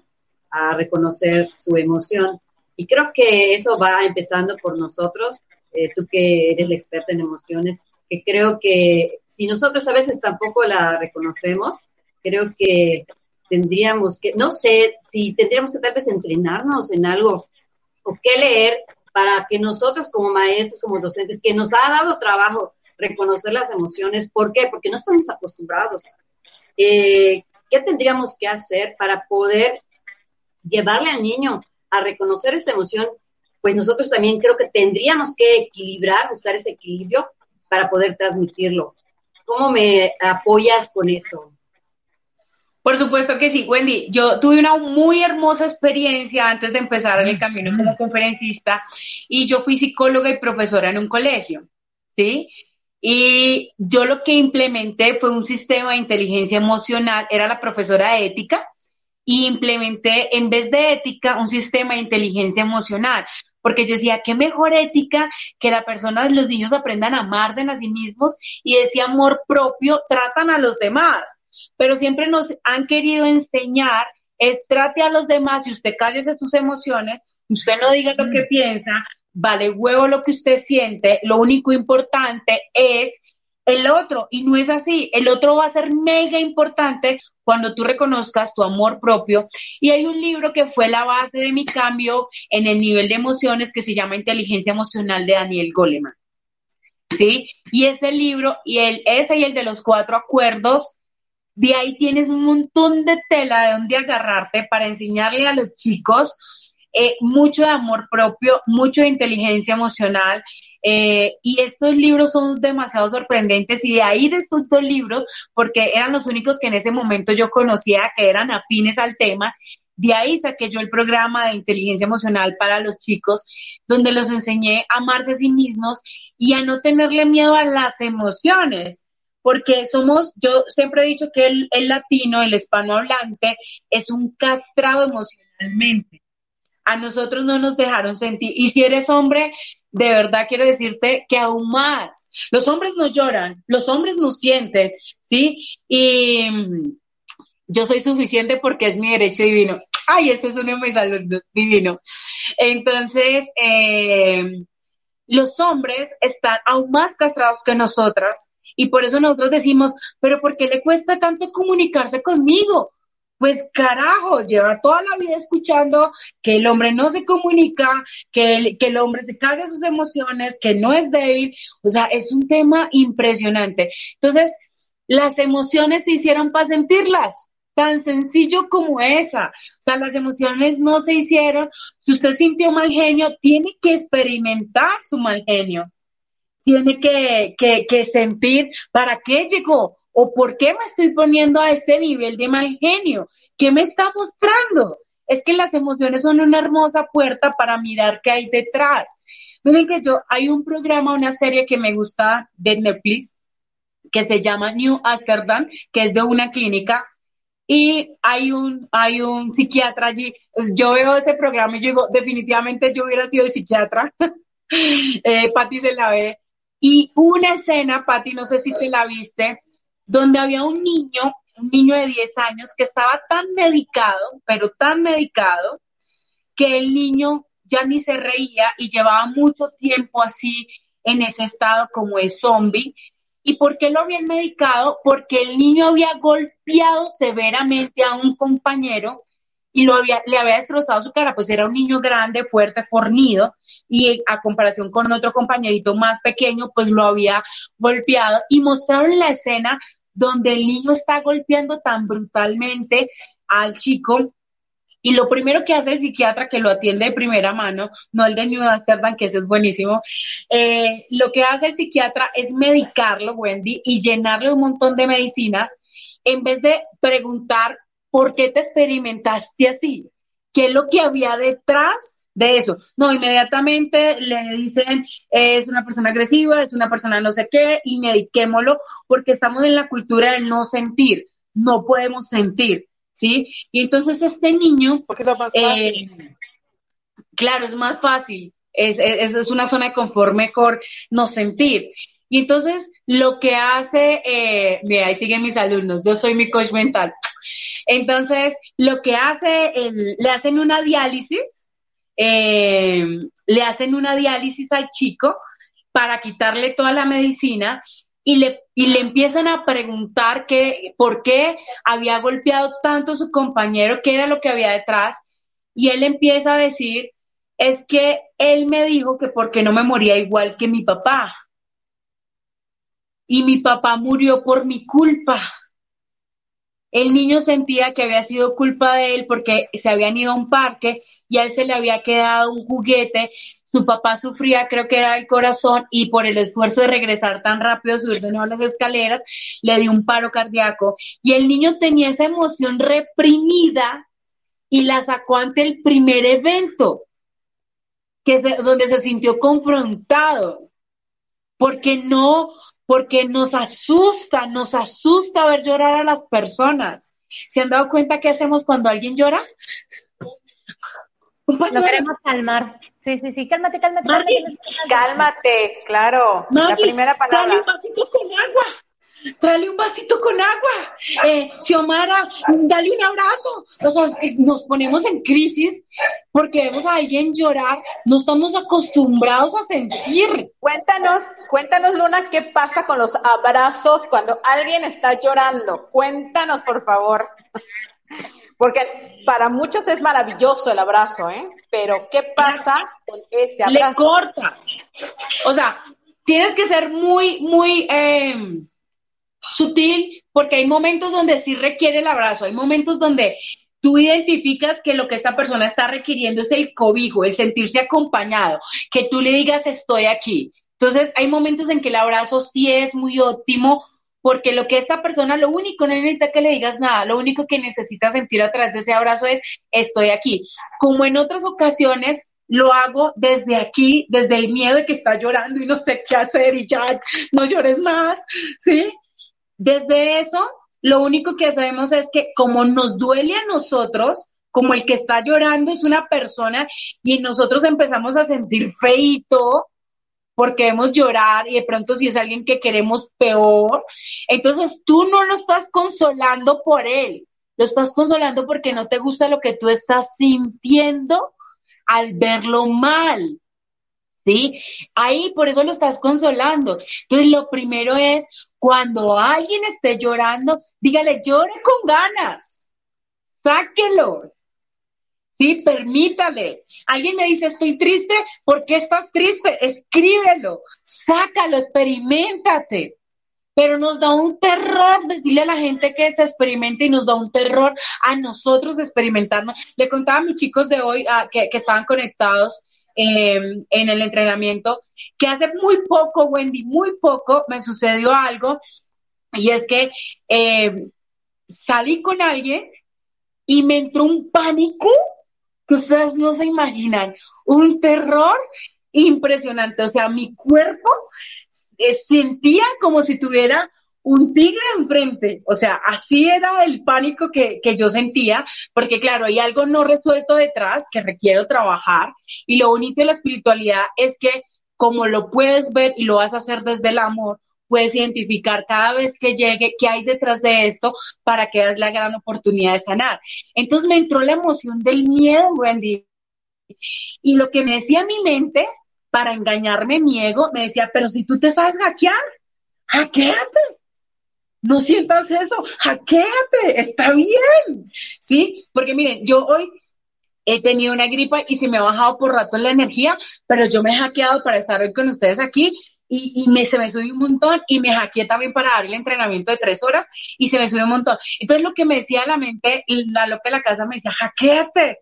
a reconocer su emoción. Y creo que eso va empezando por nosotros, eh, tú que eres la experta en emociones, que creo que si nosotros a veces tampoco la reconocemos, creo que tendríamos que, no sé, si tendríamos que tal vez entrenarnos en algo o qué leer para que nosotros como maestros, como docentes, que nos ha dado trabajo reconocer las emociones, ¿por qué? Porque no estamos acostumbrados. Eh, ¿Qué tendríamos que hacer para poder llevarle al niño a reconocer esa emoción? Pues nosotros también creo que tendríamos que equilibrar, buscar ese equilibrio para poder transmitirlo. ¿Cómo me apoyas con eso? Por supuesto que sí, Wendy. Yo tuve una muy hermosa experiencia antes de empezar en el camino como conferencista y yo fui psicóloga y profesora en un colegio, ¿sí? Y yo lo que implementé fue un sistema de inteligencia emocional, era la profesora de ética y implementé en vez de ética un sistema de inteligencia emocional, porque yo decía, qué mejor ética que la persona, los niños aprendan a amarse a sí mismos y ese amor propio tratan a los demás pero siempre nos han querido enseñar es trate a los demás y usted cállese sus emociones, usted no diga lo que mm. piensa, vale huevo lo que usted siente, lo único importante es el otro y no es así, el otro va a ser mega importante cuando tú reconozcas tu amor propio. Y hay un libro que fue la base de mi cambio en el nivel de emociones que se llama Inteligencia Emocional de Daniel Goleman. ¿Sí? Y ese libro, y el, ese y el de los cuatro acuerdos, de ahí tienes un montón de tela de donde agarrarte para enseñarle a los chicos eh, mucho de amor propio, mucho de inteligencia emocional. Eh, y estos libros son demasiado sorprendentes y de ahí de estos dos libros, porque eran los únicos que en ese momento yo conocía que eran afines al tema, de ahí saqué yo el programa de inteligencia emocional para los chicos, donde los enseñé a amarse a sí mismos y a no tenerle miedo a las emociones porque somos, yo siempre he dicho que el, latino, el hispanohablante, es un castrado emocionalmente. A nosotros no nos dejaron sentir. Y si eres hombre, de verdad quiero decirte que aún más. Los hombres no lloran, los hombres nos sienten, ¿sí? Y mm, yo soy suficiente porque es mi derecho divino. Ay, este es uno de mis alumnos, divino. Entonces, eh, los hombres están aún más castrados que nosotras Y por eso nosotros decimos, pero ¿por qué le cuesta tanto comunicarse conmigo? Pues carajo, lleva toda la vida escuchando que el hombre no se comunica, que el, que el hombre se calla sus emociones, que no es débil. O sea, es un tema impresionante. Entonces, las emociones se hicieron para sentirlas tan sencillo como esa. O sea, las emociones no se hicieron. Si usted sintió mal genio, tiene que experimentar su mal genio. Tiene que, que, sentir para qué llegó o por qué me estoy poniendo a este nivel de mal genio. ¿Qué me está mostrando? Es que las emociones son una hermosa puerta para mirar qué hay detrás. Miren que yo, hay un programa, una serie que me gusta de Netflix que se llama New Amsterdam, que es de una clínica y hay un, hay un psiquiatra allí. Pues, yo veo ese programa y digo, definitivamente yo hubiera sido el psiquiatra. eh, Patti se la ve. Y una escena, Patti, no sé si te la viste, donde había un niño, un niño de 10 años que estaba tan medicado, pero tan medicado, que el niño ya ni se reía y llevaba mucho tiempo así en ese estado como de zombie ¿Y por qué lo habían medicado? Porque el niño había golpeado severamente a un compañero y lo había, le había destrozado su cara, pues era un niño grande, fuerte, fornido, y a comparación con otro compañerito más pequeño, pues lo había golpeado. Y mostraron la escena donde el niño está golpeando tan brutalmente al chico y lo primero que hace el psiquiatra, que lo atiende de primera mano, no el de New Amsterdam, que ese es buenísimo, eh, lo que hace el psiquiatra es medicarlo, Wendy, y llenarle un montón de medicinas, en vez de preguntar por qué te experimentaste así, qué es lo que había detrás de eso. No, inmediatamente le dicen, es una persona agresiva, es una persona no sé qué, y mediquémoslo, porque estamos en la cultura del no sentir, no podemos sentir. ¿sí? Y entonces este niño... Porque es más fácil. Eh, claro, es más fácil. Es, es, es, una zona de confort mejor no sentir. Y entonces lo que hace, eh, mira, ahí siguen mis alumnos, yo soy mi coach mental. Entonces, lo que hace, le hacen una diálisis, eh, le hacen una diálisis al chico para quitarle toda la medicina y le, y le empiezan a preguntar que, por qué había golpeado tanto a su compañero, qué era lo que había detrás, y él empieza a decir, es que él me dijo que porque no me moría igual que mi papá. Y mi papá murió por mi culpa. El niño sentía que había sido culpa de él porque se habían ido a un parque y a él se le había quedado un juguete su papá sufría, creo que era el corazón, y por el esfuerzo de regresar tan rápido, subir de nuevo las escaleras, le dio un paro cardíaco. Y el niño tenía esa emoción reprimida y la sacó ante el primer evento, que donde se sintió confrontado, porque no, porque nos asusta, nos asusta ver llorar a las personas. ¿Se han dado cuenta qué hacemos cuando alguien llora? Lo queremos calmar. Sí, sí, sí, cálmate, cálmate, cálmate. Cálmate, claro. la primera palabra. Tráele un vasito con agua. Tráele un vasito con agua. Eh, Xiomara, dale un abrazo. O sea, nos ponemos en crisis porque vemos a alguien llorar. No estamos acostumbrados a sentir. Cuéntanos, cuéntanos, Luna, qué pasa con los abrazos cuando alguien está llorando. Cuéntanos, por favor. Porque para muchos es maravilloso el abrazo, ¿eh? Pero ¿qué pasa con ese abrazo? Le corta. O sea, tienes que ser muy, muy em, sutil porque hay momentos donde sí requiere el abrazo, hay momentos donde tú identificas que lo que esta persona está requiriendo es el cobijo, el sentirse acompañado, que tú le digas estoy aquí. Entonces, hay momentos en que el abrazo sí es muy óptimo porque lo que esta persona, lo único, no necesita que le digas nada, lo único que necesita sentir a través de ese abrazo es, estoy aquí. Como en otras ocasiones, lo hago desde aquí, desde el miedo de que está llorando y no sé qué hacer y ya, no llores más, ¿sí? Desde eso, lo único que sabemos es que como nos duele a nosotros, como el que está llorando es una persona y nosotros empezamos a sentir feito, porque vemos llorar y de pronto si es alguien que queremos peor, entonces tú no lo estás consolando por él, lo estás consolando porque no te gusta lo que tú estás sintiendo al verlo mal. ¿Sí? Ahí por eso lo estás consolando. Entonces lo primero es Cuando alguien esté llorando, dígale, llore con ganas, sáquelo. Sí, permítale. Alguien me dice, estoy triste, ¿por qué estás triste? Escríbelo, sácalo, experimentate pero nos da un terror decirle a la gente que se experimente y nos da un terror a nosotros experimentarnos. Le contaba a mis chicos de hoy ah, que, estaban conectados em, en el entrenamiento que hace muy poco, Wendy, muy poco me sucedió algo y es que em, salí con alguien y me entró un pánico que ustedes no se imaginan, un terror impresionante, o sea, mi cuerpo eh, sentía como si tuviera un tigre enfrente, o sea, así era el pánico que, que, yo sentía, porque claro, hay algo no resuelto detrás que requiero trabajar y lo bonito de la espiritualidad es que como lo puedes ver y lo vas a hacer desde el amor, puedes identificar cada vez que llegue qué hay detrás de esto para que das la gran oportunidad de sanar. Entonces me entró la emoción del miedo, Wendy. Y lo que me decía mi mente para engañarme mi ego, me decía, pero si tú te sabes hackear, hackeate. No sientas eso, hackeate, está bien. ¿Sí? Porque miren, yo hoy he tenido una gripa y se me ha bajado por rato la energía, pero yo me he hackeado para estar hoy con ustedes aquí y, me, se me subió un montón y me hackeé también para dar el entrenamiento de tres horas y se me subió un montón. Entonces lo que me decía la mente, la loca de la casa me decía, hackeate,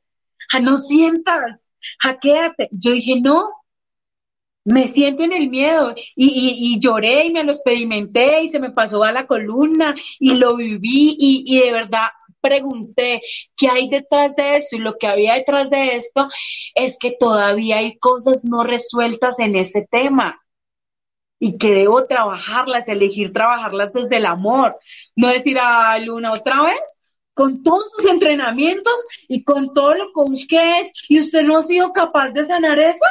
no sientas, hackeate. Yo dije, no, me siento en el miedo y, lloré y me lo experimenté y se me pasó a la columna y lo viví y, y de verdad pregunté qué hay detrás de esto y lo que había detrás de esto es que todavía hay cosas no resueltas en ese tema y que debo trabajarlas, elegir trabajarlas desde el amor, no decir a Luna otra vez con todos sus entrenamientos y con todo lo que es y usted no ha sido capaz de sanar eso.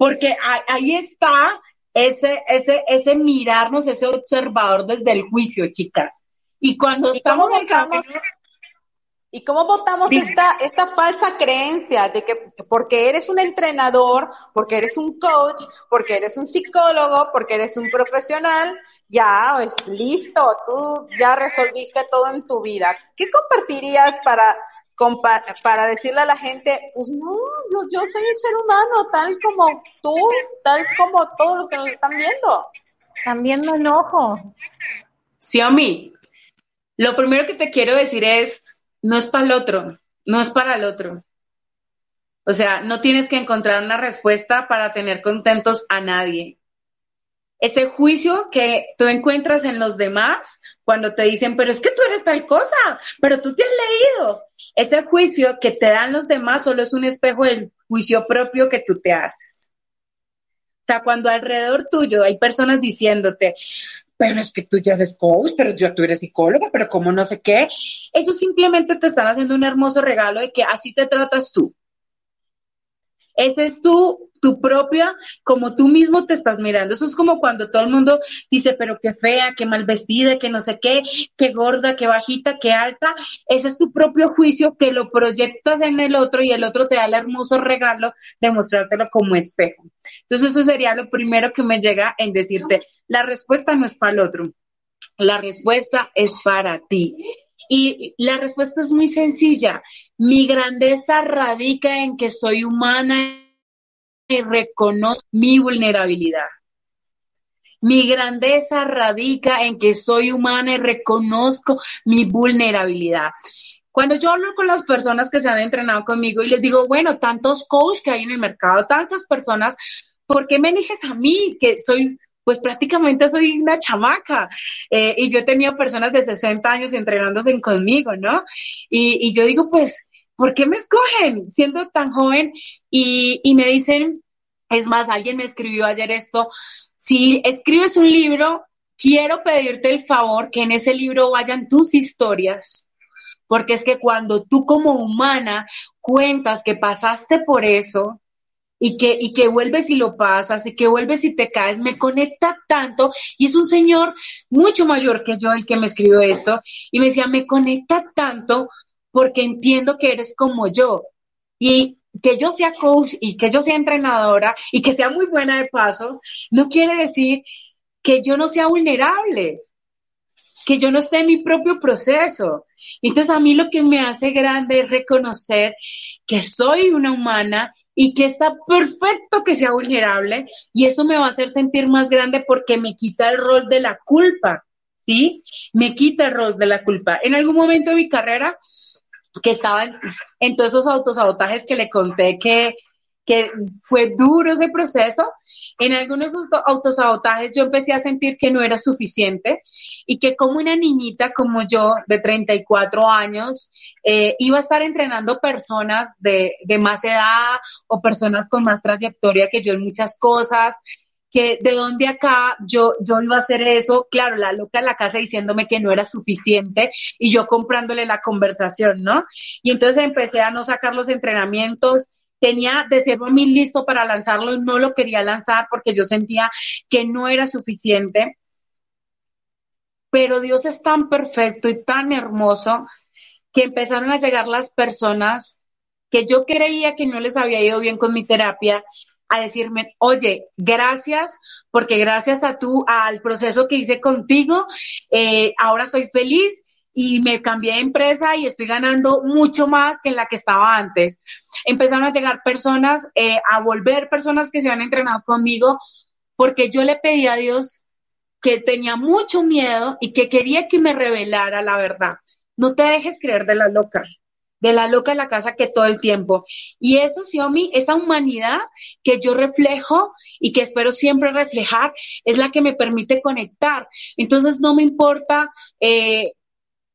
Porque ahí está ese, ese, ese mirarnos, ese observador desde el juicio, chicas. Y cuando estamos en ¿Y cómo votamos esta, esta falsa creencia de que porque eres un entrenador, porque eres un coach, porque eres un psicólogo, porque eres un profesional, ya es pues, listo, tú ya resolviste todo en tu vida? ¿Qué compartirías para para decirle a la gente, pues no, yo, yo soy un ser humano, tal como tú, tal como todos los que nos están viendo. También me enojo. Sí, a mí. Lo primero que te quiero decir es, no es para el otro, no es para el otro. O sea, no tienes que encontrar una respuesta para tener contentos a nadie. Ese juicio que tú encuentras en los demás cuando te dicen, pero es que tú eres tal cosa, pero tú te has leído, ese juicio que te dan los demás solo es un espejo del juicio propio que tú te haces. O sea, cuando alrededor tuyo hay personas diciéndote, pero es que tú ya eres coach, pero yo tú eres psicóloga, pero como no sé qué, ellos simplemente te están haciendo un hermoso regalo de que así te tratas tú. Ese es tu tu propia, como tú mismo te estás mirando. Eso es como cuando todo el mundo dice, pero qué fea, qué mal vestida, que no sé qué, qué gorda, qué bajita, qué alta. Ese es tu propio juicio que lo proyectas en el otro y el otro te da el hermoso regalo de mostrártelo como espejo. Entonces eso sería lo primero que me llega en decirte, la respuesta no es para el otro, la respuesta es para ti. Y la respuesta es muy sencilla. Mi grandeza radica en que soy humana y reconozco mi vulnerabilidad. Mi grandeza radica en que soy humana y reconozco mi vulnerabilidad. Cuando yo hablo con las personas que se han entrenado conmigo y les digo, bueno, tantos coaches que hay en el mercado, tantas personas, ¿por qué me eliges a mí? Que soy, pues prácticamente soy una chamaca. Eh, y yo he tenido personas de 60 años entrenándose conmigo, ¿no? Y, y yo digo, pues, ¿por qué me escogen siendo tan joven? Y, y me dicen, es más, alguien me escribió ayer esto, si escribes un libro, quiero pedirte el favor que en ese libro vayan tus historias, porque es que cuando tú como humana cuentas que pasaste por eso, y que, y que vuelves y lo pasas, y que vuelves y te caes, me conecta tanto, y es un señor mucho mayor que yo el que me escribió esto, y me decía, me conecta tanto porque entiendo que eres como yo. Y que yo sea coach y que yo sea entrenadora y que sea muy buena de paso, no quiere decir que yo no sea vulnerable, que yo no esté en mi propio proceso. Entonces a mí lo que me hace grande es reconocer que soy una humana y que está perfecto que sea vulnerable y eso me va a hacer sentir más grande porque me quita el rol de la culpa, ¿sí? Me quita el rol de la culpa. En algún momento de mi carrera, que estaba en, todos esos autosabotajes que le conté que, que fue duro ese proceso, en algunos autosabotajes yo empecé a sentir que no era suficiente y que como una niñita como yo de 34 años eh, iba a estar entrenando personas de, de más edad o personas con más trayectoria que yo en muchas cosas, que de dónde acá yo, yo iba a hacer eso, claro, la loca en la casa diciéndome que no era suficiente y yo comprándole la conversación, ¿no? Y entonces empecé a no sacar los entrenamientos, tenía de cero a mil listo para lanzarlo no lo quería lanzar porque yo sentía que no era suficiente. Pero Dios es tan perfecto y tan hermoso que empezaron a llegar las personas que yo creía que no les había ido bien con mi terapia a decirme, oye, gracias, porque gracias a tú, al proceso que hice contigo, eh, ahora soy feliz y me cambié de empresa y estoy ganando mucho más que en la que estaba antes. Empezaron a llegar personas, eh, a volver personas que se han entrenado conmigo, porque yo le pedí a Dios que tenía mucho miedo y que quería que me revelara la verdad. No te dejes creer de la loca, de la loca en la casa que todo el tiempo. Y eso, Xiaomi, esa humanidad que yo reflejo y que espero siempre reflejar, es la que me permite conectar. Entonces, no me importa eh,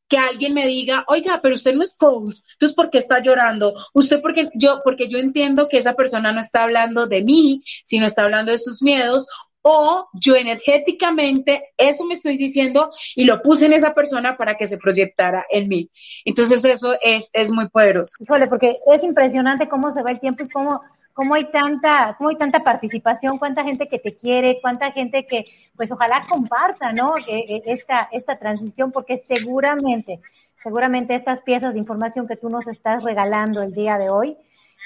que alguien me diga, oiga, pero usted no es coach, entonces ¿por qué está llorando? Usted porque yo, porque yo entiendo que esa persona no está hablando de mí, sino está hablando de sus miedos, o yo energéticamente eso me estoy diciendo y lo puse en esa persona para que se proyectara en mí. Entonces eso es, es muy poderoso. Híjole, porque es impresionante cómo se va el tiempo y cómo cómo hay tanta, cómo hay tanta participación, cuánta gente que te quiere, cuánta gente que, pues ojalá comparta, ¿no? Esta, esta transmisión, porque seguramente, seguramente estas piezas de información que tú nos estás regalando el día de hoy,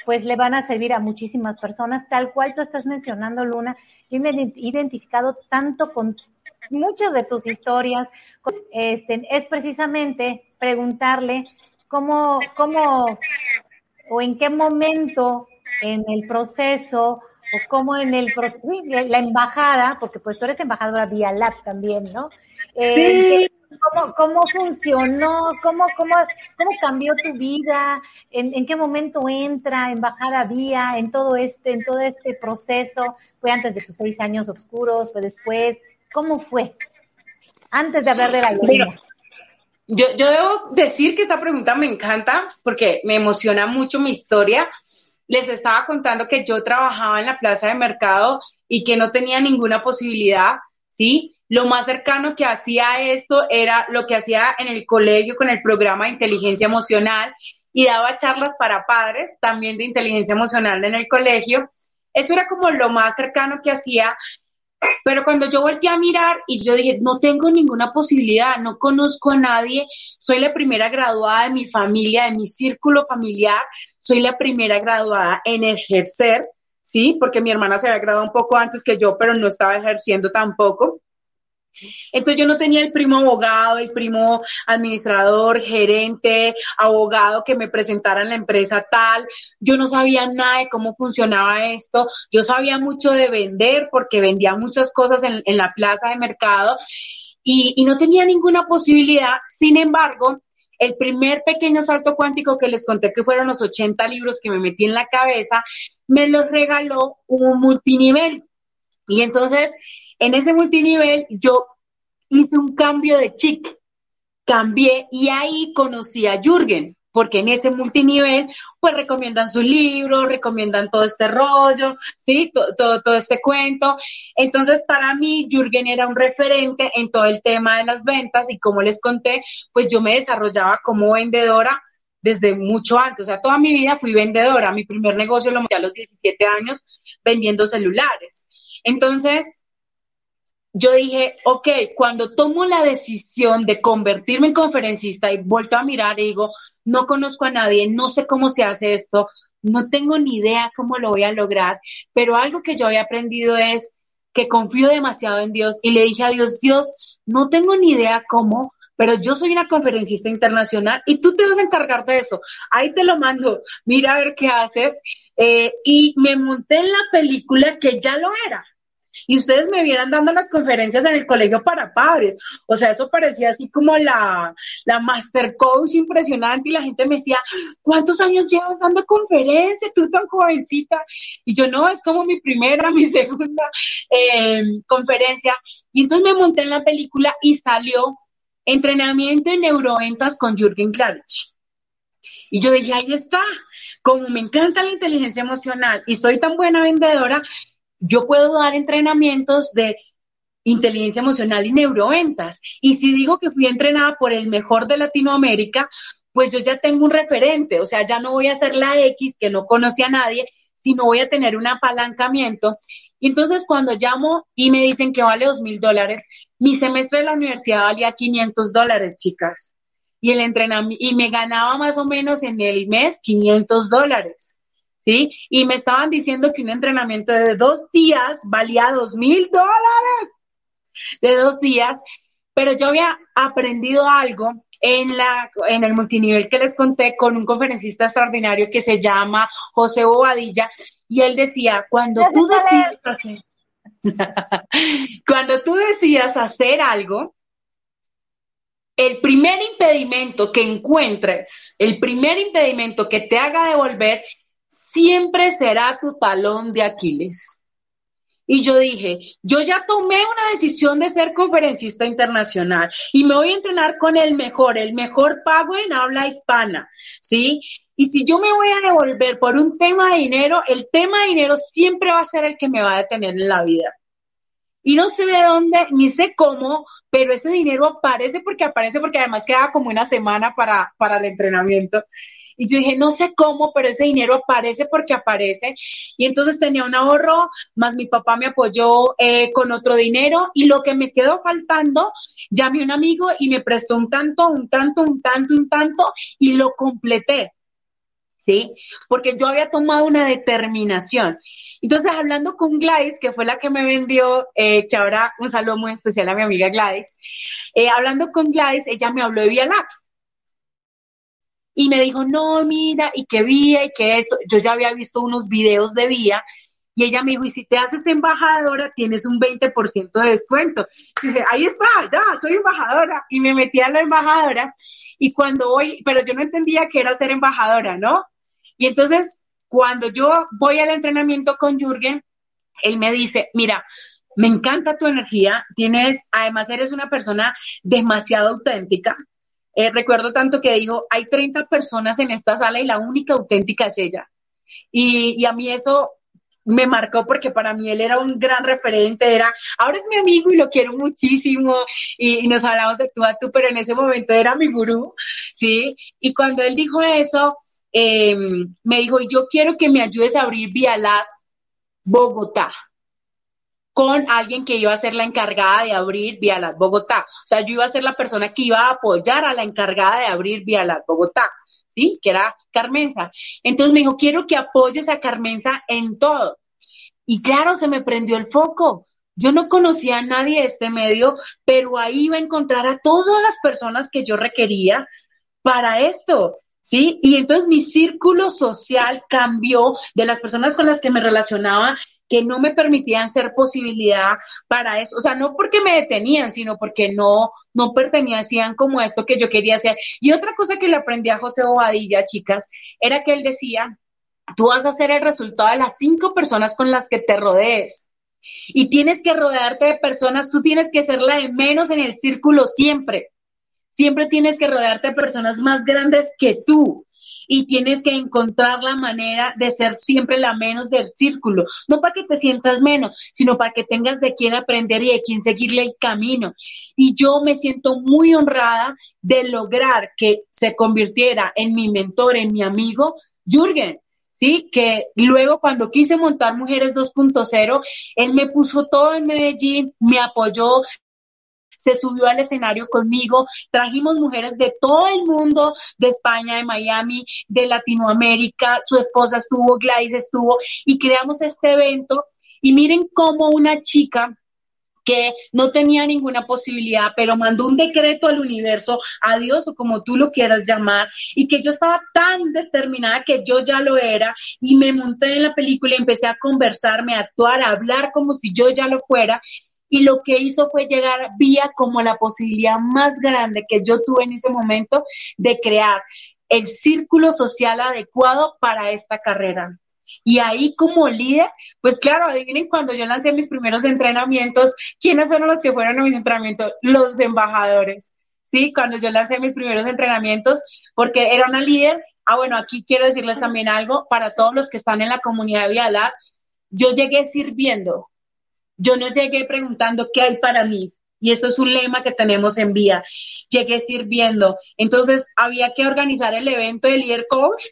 pues le van a servir a muchísimas personas, tal cual tú estás mencionando, Luna. Yo me he identificado tanto con muchas de tus historias, este, es precisamente preguntarle cómo, cómo o en qué momento en el proceso o cómo en el proceso, la embajada, porque pues tú eres embajadora vía también, ¿no? Eh, ¿cómo, ¿Cómo funcionó? ¿Cómo, cómo, cómo cambió tu vida? ¿En, ¿En, qué momento entra embajada vía en todo este, en todo este proceso? ¿Fue antes de tus seis años oscuros? ¿Fue después? ¿Cómo fue? Antes de hablar de la vida. Yo, yo debo decir que esta pregunta me encanta porque me emociona mucho mi historia les estaba contando que yo trabajaba en la plaza de mercado y que no tenía ninguna posibilidad, ¿sí? Lo más cercano que hacía esto era lo que hacía en el colegio con el programa de inteligencia emocional y daba charlas para padres también de inteligencia emocional en el colegio. Eso era como lo más cercano que hacía, pero cuando yo volví a mirar y yo dije, no tengo ninguna posibilidad, no conozco a nadie, soy la primera graduada de mi familia, de mi círculo familiar, soy la primera graduada en ejercer, ¿sí? Porque mi hermana se había graduado un poco antes que yo, pero no estaba ejerciendo tampoco. Entonces yo no tenía el primo abogado, el primo administrador, gerente, abogado que me presentara en la empresa tal. Yo no sabía nada de cómo funcionaba esto. Yo sabía mucho de vender porque vendía muchas cosas en, la plaza de mercado y, y no tenía ninguna posibilidad. Sin embargo, el primer pequeño salto cuántico que les conté que fueron los 80 libros que me metí en la cabeza, me los regaló un multinivel. Y entonces, en ese multinivel, yo hice un cambio de chic, cambié y ahí conocí a Jürgen porque en ese multinivel, pues recomiendan su libro, recomiendan todo este rollo, ¿sí? Todo, todo, este cuento. Entonces, para mí, Jürgen era un referente en todo el tema de las ventas y como les conté, pues yo me desarrollaba como vendedora desde mucho antes, o sea, toda mi vida fui vendedora. Mi primer negocio lo monté a los 17 años vendiendo celulares. Entonces, yo dije, ok, cuando tomo la decisión de convertirme en conferencista y vuelto a mirar y digo, no conozco a nadie, no sé cómo se hace esto, no tengo ni idea cómo lo voy a lograr, pero algo que yo había aprendido es que confío demasiado en Dios y le dije a Dios, Dios, no tengo ni idea cómo, pero yo soy una conferencista internacional y tú te vas a encargar de eso. Ahí te lo mando, mira a ver qué haces. Eh, y me monté en la película que ya lo era y ustedes me vieran dando las conferencias en el colegio para padres. O sea, eso parecía así como la, la master coach impresionante y la gente me decía, ¿cuántos años llevas dando conferencias? Tú tan jovencita. Y yo no, es como mi primera, mi segunda eh, conferencia. Y entonces me monté en la película y salió entrenamiento en neuroventas con Jürgen Klarich. Y yo dije, ahí está, como me encanta la inteligencia emocional y soy tan buena vendedora, yo puedo dar entrenamientos de inteligencia emocional y neuroventas. Y si digo que fui entrenada por el mejor de Latinoamérica, pues yo ya tengo un referente, o sea, ya no voy a ser la X que no conoce a nadie, sino voy a tener un apalancamiento. Y entonces cuando llamo y me dicen que vale dos mil dólares, mi semestre de la universidad valía 500 dólares, chicas. Y el entrenamiento, y me ganaba más o menos en el mes 500 dólares. ¿Sí? Y me estaban diciendo que un entrenamiento de dos días valía dos mil dólares. De dos días, pero yo había aprendido algo en, la, en el multinivel que les conté con un conferencista extraordinario que se llama José Bobadilla, y él decía, cuando tú decidas hacer, cuando tú decidas hacer algo, el primer impedimento que encuentres, el primer impedimento que te haga devolver siempre será tu talón de Aquiles. Y yo dije, yo ya tomé una decisión de ser conferencista internacional y me voy a entrenar con el mejor, el mejor pago en habla hispana, ¿sí? Y si yo me voy a devolver por un tema de dinero, el tema de dinero siempre va a ser el que me va a detener en la vida. Y no sé de dónde, ni sé cómo, pero ese dinero aparece porque aparece porque además queda como una semana para, para el entrenamiento. Y yo dije, no sé cómo, pero ese dinero aparece porque aparece. Y entonces tenía un ahorro, más mi papá me apoyó eh, con otro dinero y lo que me quedó faltando, llamé a un amigo y me prestó un tanto, un tanto, un tanto, un tanto y lo completé. ¿Sí? Porque yo había tomado una determinación. Entonces, hablando con Gladys, que fue la que me vendió, eh, que ahora un saludo muy especial a mi amiga Gladys, eh, hablando con Gladys, ella me habló de Vialac y me dijo, no, mira, y que Vía, y que esto, yo ya había visto unos videos de Vía, y ella me dijo, y si te haces embajadora, tienes un 20% de descuento. Y dije, ahí está, ya, soy embajadora. Y me metí a la embajadora, y cuando voy, pero yo no entendía que era ser embajadora, ¿no? Y entonces, cuando yo voy al entrenamiento con Jürgen, él me dice, mira, me encanta tu energía, tienes, además eres una persona demasiado auténtica, eh, recuerdo tanto que dijo, hay 30 personas en esta sala y la única auténtica es ella. Y, a mí eso me marcó porque para mí él era un gran referente, era, ahora es mi amigo y lo quiero muchísimo y, nos hablamos de tú a tú, pero en ese momento era mi gurú, ¿sí? Y cuando él dijo eso, em, me dijo, yo quiero que me ayudes a abrir Vialat Bogotá con alguien que iba a ser la encargada de abrir Vialat Bogotá. O sea, yo iba a ser la persona que iba a apoyar a la encargada de abrir Vialat Bogotá, ¿sí? Que era Carmenza. Entonces me dijo, quiero que apoyes a Carmenza en todo. Y claro, se me prendió el foco. Yo no conocía a nadie de este medio, pero ahí iba a encontrar a todas las personas que yo requería para esto. ¿Sí? Y entonces mi círculo social cambió de las personas con las que me relacionaba que no me permitían ser posibilidad para eso, o sea, no porque me detenían, sino porque no, no pertenecían como esto que yo quería hacer. Y otra cosa que le aprendí a José Bobadilla, chicas, era que él decía, tú vas a ser el resultado de las cinco personas con las que te rodees. Y tienes que rodearte de personas, tú tienes que ser la de menos en el círculo siempre. Siempre tienes que rodearte de personas más grandes que tú y tienes que encontrar la manera de ser siempre la menos del círculo, no para que te sientas menos, sino para que tengas de quién aprender y de quién seguirle el camino. Y yo me siento muy honrada de lograr que se convirtiera en mi mentor, en mi amigo, Jürgen. ¿sí? Que luego cuando quise montar Mujeres 2.0, él me puso todo en Medellín, me apoyó, se subió al escenario conmigo, trajimos mujeres de todo el mundo, de España, de Miami, de Latinoamérica, su esposa estuvo, Gladys estuvo, y creamos este evento. Y miren cómo una chica que no tenía ninguna posibilidad, pero mandó un decreto al universo, a Dios o como tú lo quieras llamar, y que yo estaba tan determinada que yo ya lo era, y me monté en la película y empecé a conversarme, a actuar, a hablar como si yo ya lo fuera, y lo que hizo fue llegar vía como la posibilidad más grande que yo tuve en ese momento de crear el círculo social adecuado para esta carrera. Y ahí como líder, pues claro, adivinen cuando yo lancé mis primeros entrenamientos, ¿quiénes fueron los que fueron a mis entrenamientos? Los embajadores. Sí, cuando yo lancé mis primeros entrenamientos, porque era una líder. Ah, bueno, aquí quiero decirles también algo para todos los que están en la comunidad de Vialab. Yo llegué sirviendo. Yo no llegué preguntando qué hay para mí. Y eso es un lema que tenemos en Vía. Llegué sirviendo. Entonces, había que organizar el evento de Líder Coach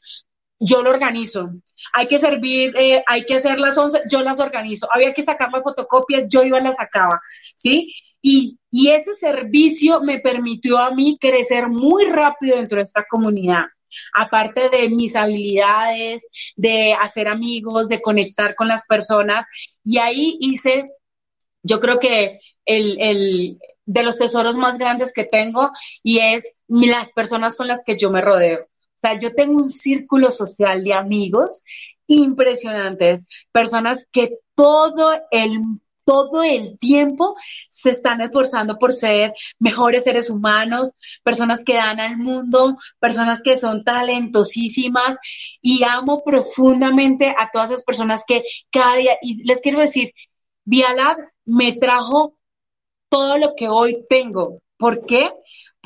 yo lo organizo. Hay que servir, eh, hay que hacer las once, yo las organizo. Había que sacar las fotocopias, yo iba y las sacaba, ¿sí? Y, y ese servicio me permitió a mí crecer muy rápido dentro de esta comunidad. Aparte de mis habilidades, de hacer amigos, de conectar con las personas. Y ahí hice, yo creo que el, el, de los tesoros más grandes que tengo y es las personas con las que yo me rodeo. O sea, yo tengo un círculo social de amigos impresionantes, personas que todo el todo el tiempo se están esforzando por ser mejores seres humanos, personas que dan al mundo, personas que son talentosísimas y amo profundamente a todas esas personas que cada día, y les quiero decir, Vialab me trajo todo lo que hoy tengo. ¿Por qué?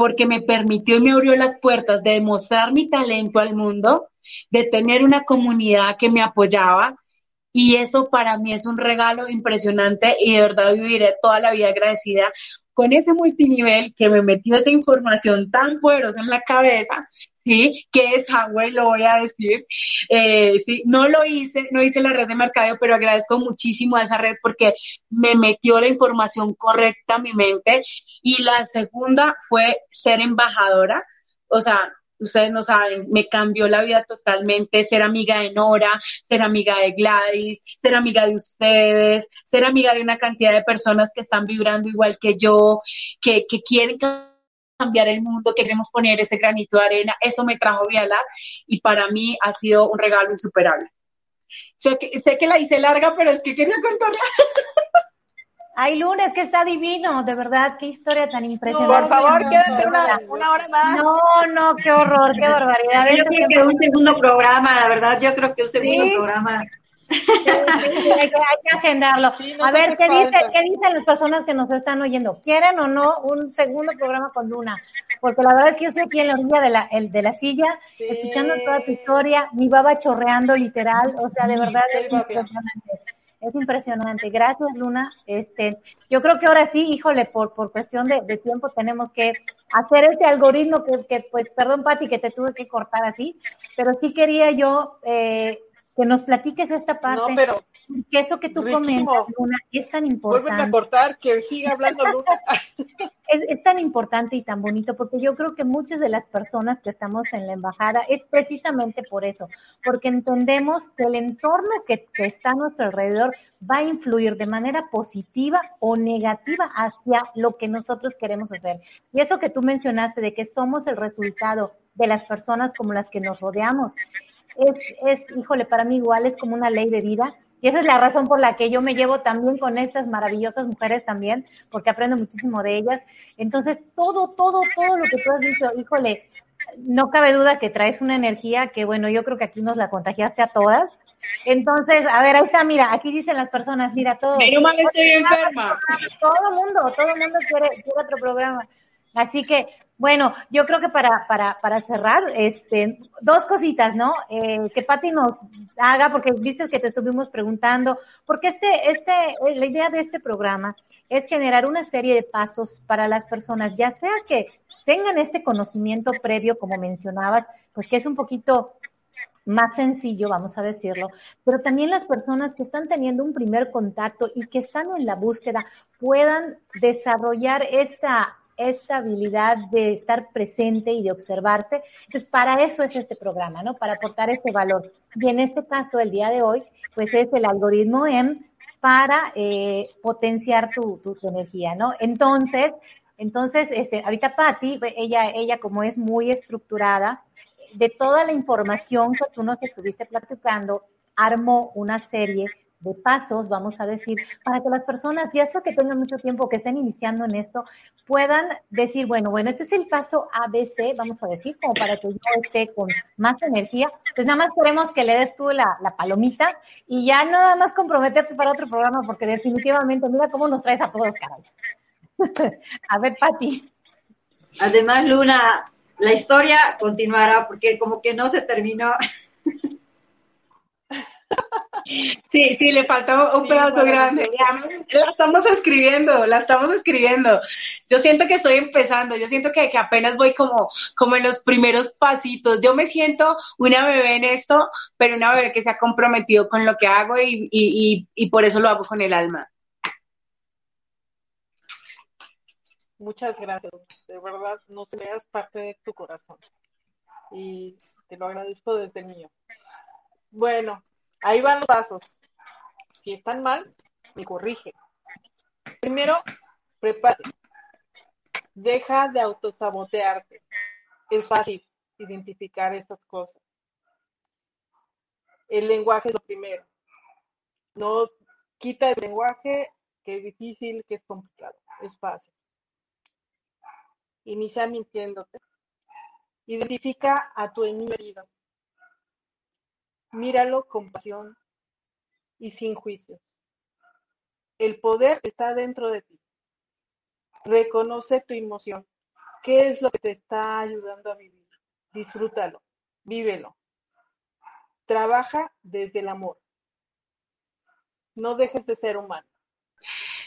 porque me permitió y me abrió las puertas de demostrar mi talento al mundo, de tener una comunidad que me apoyaba. Y eso para mí es un regalo impresionante y de verdad viviré toda la vida agradecida con ese multinivel que me metió esa información tan poderosa en la cabeza ¿sí? Que es Huawei, lo voy a decir. Eh, sí, no lo hice, no hice la red de mercadeo, pero agradezco muchísimo a esa red porque me metió la información correcta a mi mente. Y la segunda fue ser embajadora, o sea, ustedes no saben, me cambió la vida totalmente ser amiga de Nora, ser amiga de Gladys, ser amiga de ustedes, ser amiga de una cantidad de personas que están vibrando igual que yo, que, que quieren cambiar el mundo, queremos poner ese granito de arena, eso me trajo Viala y para mí ha sido un regalo insuperable. Sé que, sé que la hice larga, pero es que quería contarla. Ay, lunes, que está divino, de verdad, qué historia tan impresionante. por favor, quédate una, una, hora más. No, no, qué horror, qué barbaridad. Yo creo que un segundo programa, la verdad, yo creo que un segundo programa hay, que, agendarlo. a ver, ¿qué, dice, ¿qué dicen las personas que nos están oyendo? ¿Quieren o no un segundo programa con Luna? Porque la verdad es que yo estoy aquí en la orilla de la, el, de la silla, escuchando toda tu historia, mi baba chorreando literal, o sea, de verdad es impresionante. Es impresionante. Gracias, Luna. Este, yo creo que ahora sí, híjole, por, por cuestión de, de tiempo tenemos que hacer este algoritmo que, que, pues, perdón, Pati, que te tuve que cortar así, pero sí quería yo eh, que nos platiques esta parte. No, pero que eso que tú comentas, Luna, es tan importante. Vuelve a cortar, que siga hablando Luna. es, es, tan importante y tan bonito, porque yo creo que muchas de las personas que estamos en la embajada es precisamente por eso, porque entendemos que el entorno que, que está a nuestro alrededor va a influir de manera positiva o negativa hacia lo que nosotros queremos hacer. Y eso que tú mencionaste de que somos el resultado de las personas como las que nos rodeamos es, es, híjole, para mí igual es como una ley de vida. Y esa es la razón por la que yo me llevo también con estas maravillosas mujeres también, porque aprendo muchísimo de ellas. Entonces, todo, todo, todo lo que tú has dicho, híjole, no cabe duda que traes una energía que, bueno, yo creo que aquí nos la contagiaste a todas. Entonces, a ver, ahí está, mira, aquí dicen las personas, mira, todo. mal estoy enferma. Todo mundo, todo el mundo quiere, quiere otro programa. Así que, bueno, yo creo que para, para, para cerrar, este, dos cositas, ¿no? Eh, que Patti nos haga, porque viste que te estuvimos preguntando, porque este, este, eh, la idea de este programa es generar una serie de pasos para las personas, ya sea que tengan este conocimiento previo, como mencionabas, pues que es un poquito más sencillo, vamos a decirlo, pero también las personas que están teniendo un primer contacto y que están en la búsqueda puedan desarrollar esta esta habilidad de estar presente y de observarse. Entonces, para eso es este programa, ¿no? Para aportar este valor. Y en este caso, el día de hoy, pues es el algoritmo M para eh, potenciar tu, tu, energía, ¿no? Entonces, entonces, este, ahorita Patti, ella, ella como es muy estructurada, de toda la información que tú nos estuviste platicando, armó una serie de pasos, vamos a decir, para que las personas, ya sea que tengan mucho tiempo, que estén iniciando en esto, puedan decir, bueno, bueno, este es el paso ABC, vamos a decir, como para que yo esté con más energía. Pues nada más queremos que le des tú la, la palomita y ya nada más comprometerte para otro programa, porque definitivamente, mira cómo nos traes a todos, caray. a ver, Pati. Además, Luna, la historia continuará porque como que no se terminó. Sí, sí, le falta un pedazo grande. La estamos escribiendo, la estamos escribiendo. Yo siento que estoy empezando, yo siento que, que, apenas voy como, como en los primeros pasitos. Yo me siento una bebé en esto, pero una bebé que se ha comprometido con lo que hago y, y, y, por eso lo hago con el alma. Muchas gracias. De verdad, no se veas parte de tu corazón. Y te lo agradezco desde el mío. Bueno, Ahí van los pasos. Si están mal, me corrige. Primero, prepárate. Deja de autosabotearte. Es fácil identificar estas cosas. El lenguaje es lo primero. No quita el lenguaje que es difícil, que es complicado. Es fácil. Inicia mintiéndote. Identifica a tu enemigo Míralo con pasión y sin juicio. El poder está dentro de ti. Reconoce tu emoción. ¿Qué es lo que te está ayudando a vivir? Disfrútalo, vívelo. Trabaja desde el amor. No dejes de ser humano.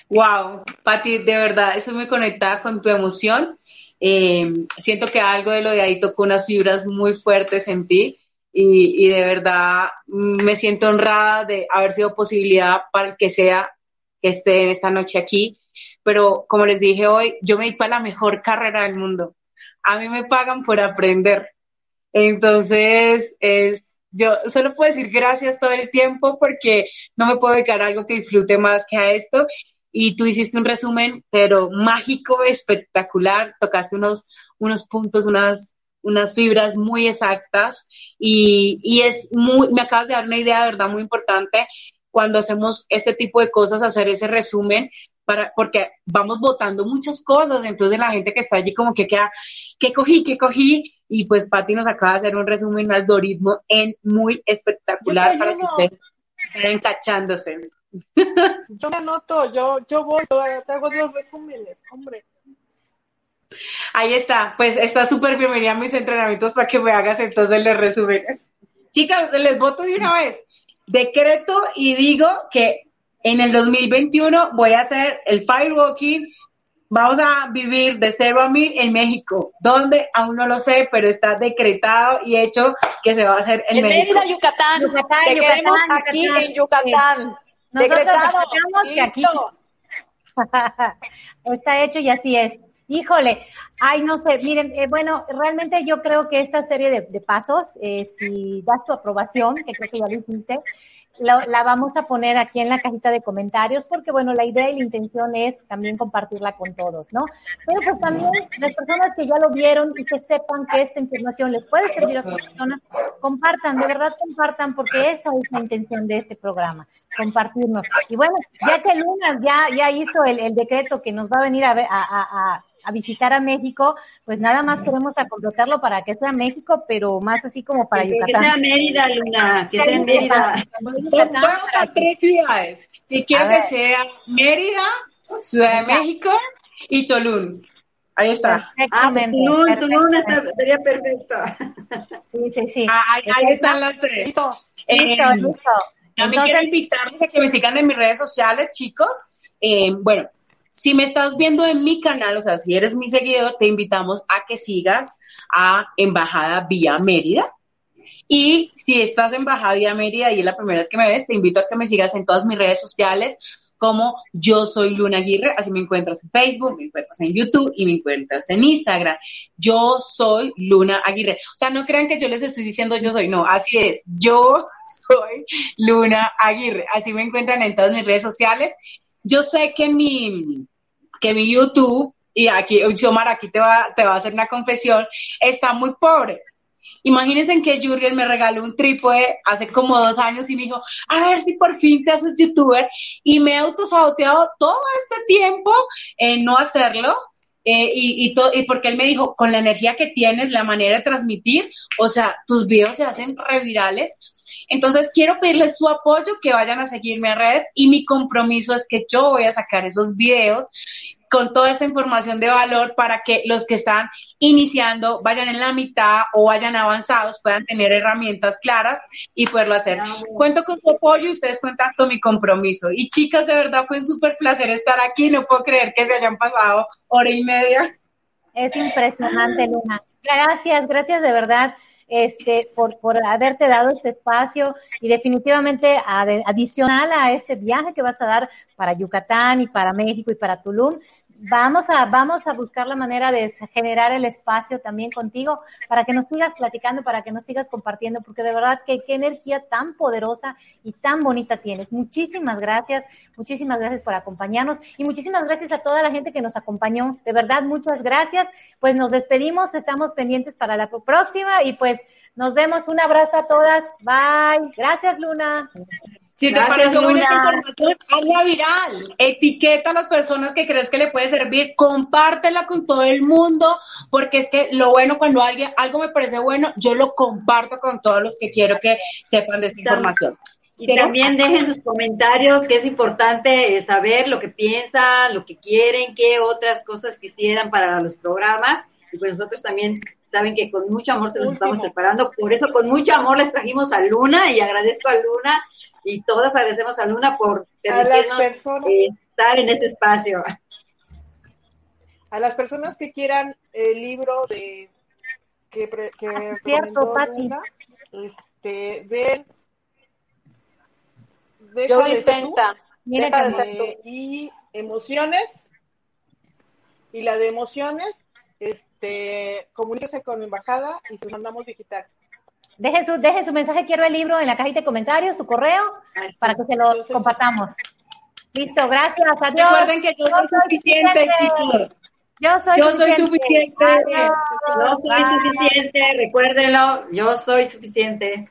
Wow, Pati, de verdad, estoy muy conectada con tu emoción. Eh, siento que algo de lo de ahí tocó unas fibras muy fuertes en ti y, de verdad me siento honrada de haber sido posibilidad para el que sea que esté esta noche aquí. Pero como les dije hoy, yo me di para la mejor carrera del mundo. A mí me pagan por aprender. Entonces, es, yo solo puedo decir gracias todo el tiempo porque no me puedo dedicar a algo que disfrute más que a esto. Y tú hiciste un resumen, pero mágico, espectacular. Tocaste unos, unos puntos, unas unas fibras muy exactas y, y, es muy, me acabas de dar una idea de verdad muy importante cuando hacemos este tipo de cosas, hacer ese resumen, para, porque vamos votando muchas cosas, entonces la gente que está allí como que queda, ¿qué cogí? ¿Qué cogí? Y pues Patti nos acaba de hacer un resumen, un algoritmo en muy espectacular para que ustedes estén cachándose. Yo me anoto, yo, yo voy, yo hago dos resúmenes, hombre. Ahí está, pues está súper bienvenida a mis entrenamientos para que me hagas entonces les resúmenes. Chicas, les voto de una vez. Decreto y digo que en el 2021 voy a hacer el firewalking. Vamos a vivir de cero a mil en México, donde aún no lo sé, pero está decretado y hecho que se va a hacer en, en México. Mérida, Yucatán. Yucatán Te Yucatán, queremos aquí en Yucatán. Decretado. Que aquí. está hecho y así es. Híjole, ay, no sé, miren, eh, bueno, realmente yo creo que esta serie de, pasos, eh, si das tu aprobación, que creo que ya lo hiciste, la, vamos a poner aquí en la cajita de comentarios, porque bueno, la idea y la intención es también compartirla con todos, ¿no? Pero pues también las personas que ya lo vieron y que sepan que esta información les puede servir a otras personas, compartan, de verdad compartan, porque esa es la intención de este programa, compartirnos. Y bueno, ya que Luna ya, hizo el, decreto que nos va a venir a, a, a a visitar a México, pues nada más queremos completarlo para que sea México, pero más así como para Yucatán. Que sea Mérida, Luna, que sea Mérida. a tres ciudades, que quiero que sea Mérida, Ciudad de México y Tolún. Ahí está. Ah, Tulum, Tulum sería perfecto. Sí, sí, sí. Ah, ahí, están las tres. Listo, listo, eh, listo. También quiero invitarles a que me sigan en mis redes sociales, chicos. Eh, bueno, si me estás viendo en mi canal, o sea, si eres mi seguidor, te invitamos a que sigas a Embajada Vía Mérida. Y si estás en Embajada Vía Mérida y es la primera vez que me ves, te invito a que me sigas en todas mis redes sociales como Yo Soy Luna Aguirre, así me encuentras en Facebook, me encuentras en YouTube y me encuentras en Instagram. Yo soy Luna Aguirre. O sea, no crean que yo les estoy diciendo yo soy, no, así es, yo soy Luna Aguirre, así me encuentran en todas mis redes sociales. Yo sé que mi, que mi YouTube, y aquí, Xiomara, aquí te va, te va a hacer una confesión, está muy pobre Imagínense que Jurgen me regaló un trípode hace como dos años y me dijo, a ver si por fin te haces youtuber. Y me he autosaboteado todo este tiempo en no hacerlo. Eh, y, y, y porque él me dijo, con la energía que tienes, la manera de transmitir, o sea, tus videos se hacen revirales. Entonces quiero pedirles su apoyo, que vayan a seguirme a redes y mi compromiso es que yo voy a sacar esos videos con toda esta información de valor para que los que están iniciando vayan en la mitad o vayan avanzados, puedan tener herramientas claras y poderlo hacer. Cuento con su apoyo y ustedes cuentan con mi compromiso. Y chicas, de verdad fue un súper placer estar aquí. No puedo creer que se hayan pasado hora y media. Es impresionante, Luna. Gracias, gracias de verdad este, por, por haberte dado este espacio y definitivamente adicional a este viaje que vas a dar para Yucatán y para México y para Tulum, vamos a, vamos a buscar la manera de generar el espacio también contigo para que nos sigas platicando, para que nos sigas compartiendo, porque de verdad que qué energía tan poderosa y tan bonita tienes. Muchísimas gracias, muchísimas gracias por acompañarnos y muchísimas gracias a toda la gente que nos acompañó. De verdad, muchas gracias. Pues nos despedimos, estamos pendientes para la próxima y pues nos vemos. Un abrazo a todas. Bye. Gracias, Luna. Si te pareció buena esta información, hazla viral. Etiqueta a las personas que crees que le puede servir, compártela con todo el mundo, porque es que lo bueno cuando alguien, algo me parece bueno, yo lo comparto con todos los que quiero que sepan de esta información. Y también dejen sus comentarios, que es importante eh, saber lo que piensan, lo que quieren, qué otras cosas quisieran para los programas. Y pues nosotros también saben que con mucho amor se los estamos preparando. Por eso con mucho amor les trajimos a Luna y agradezco a Luna y todas agradecemos a Luna por permitirnos eh, estar en este espacio. A las personas que quieran el libro de que, que ah, cierto, Luna, este, de, Yo dispensa. y emociones y la de emociones este comuníquese con la embajada y se mandamos digital. Deje su, deje su mensaje, quiero el libro en la cajita de comentarios, su correo, para que se los compartamos. Listo, gracias, adiós. Recuerden que yo, soy suficiente, chicos. Yo soy yo suficiente. Soy suficiente. Yo soy suficiente, recuérdenlo, yo soy suficiente.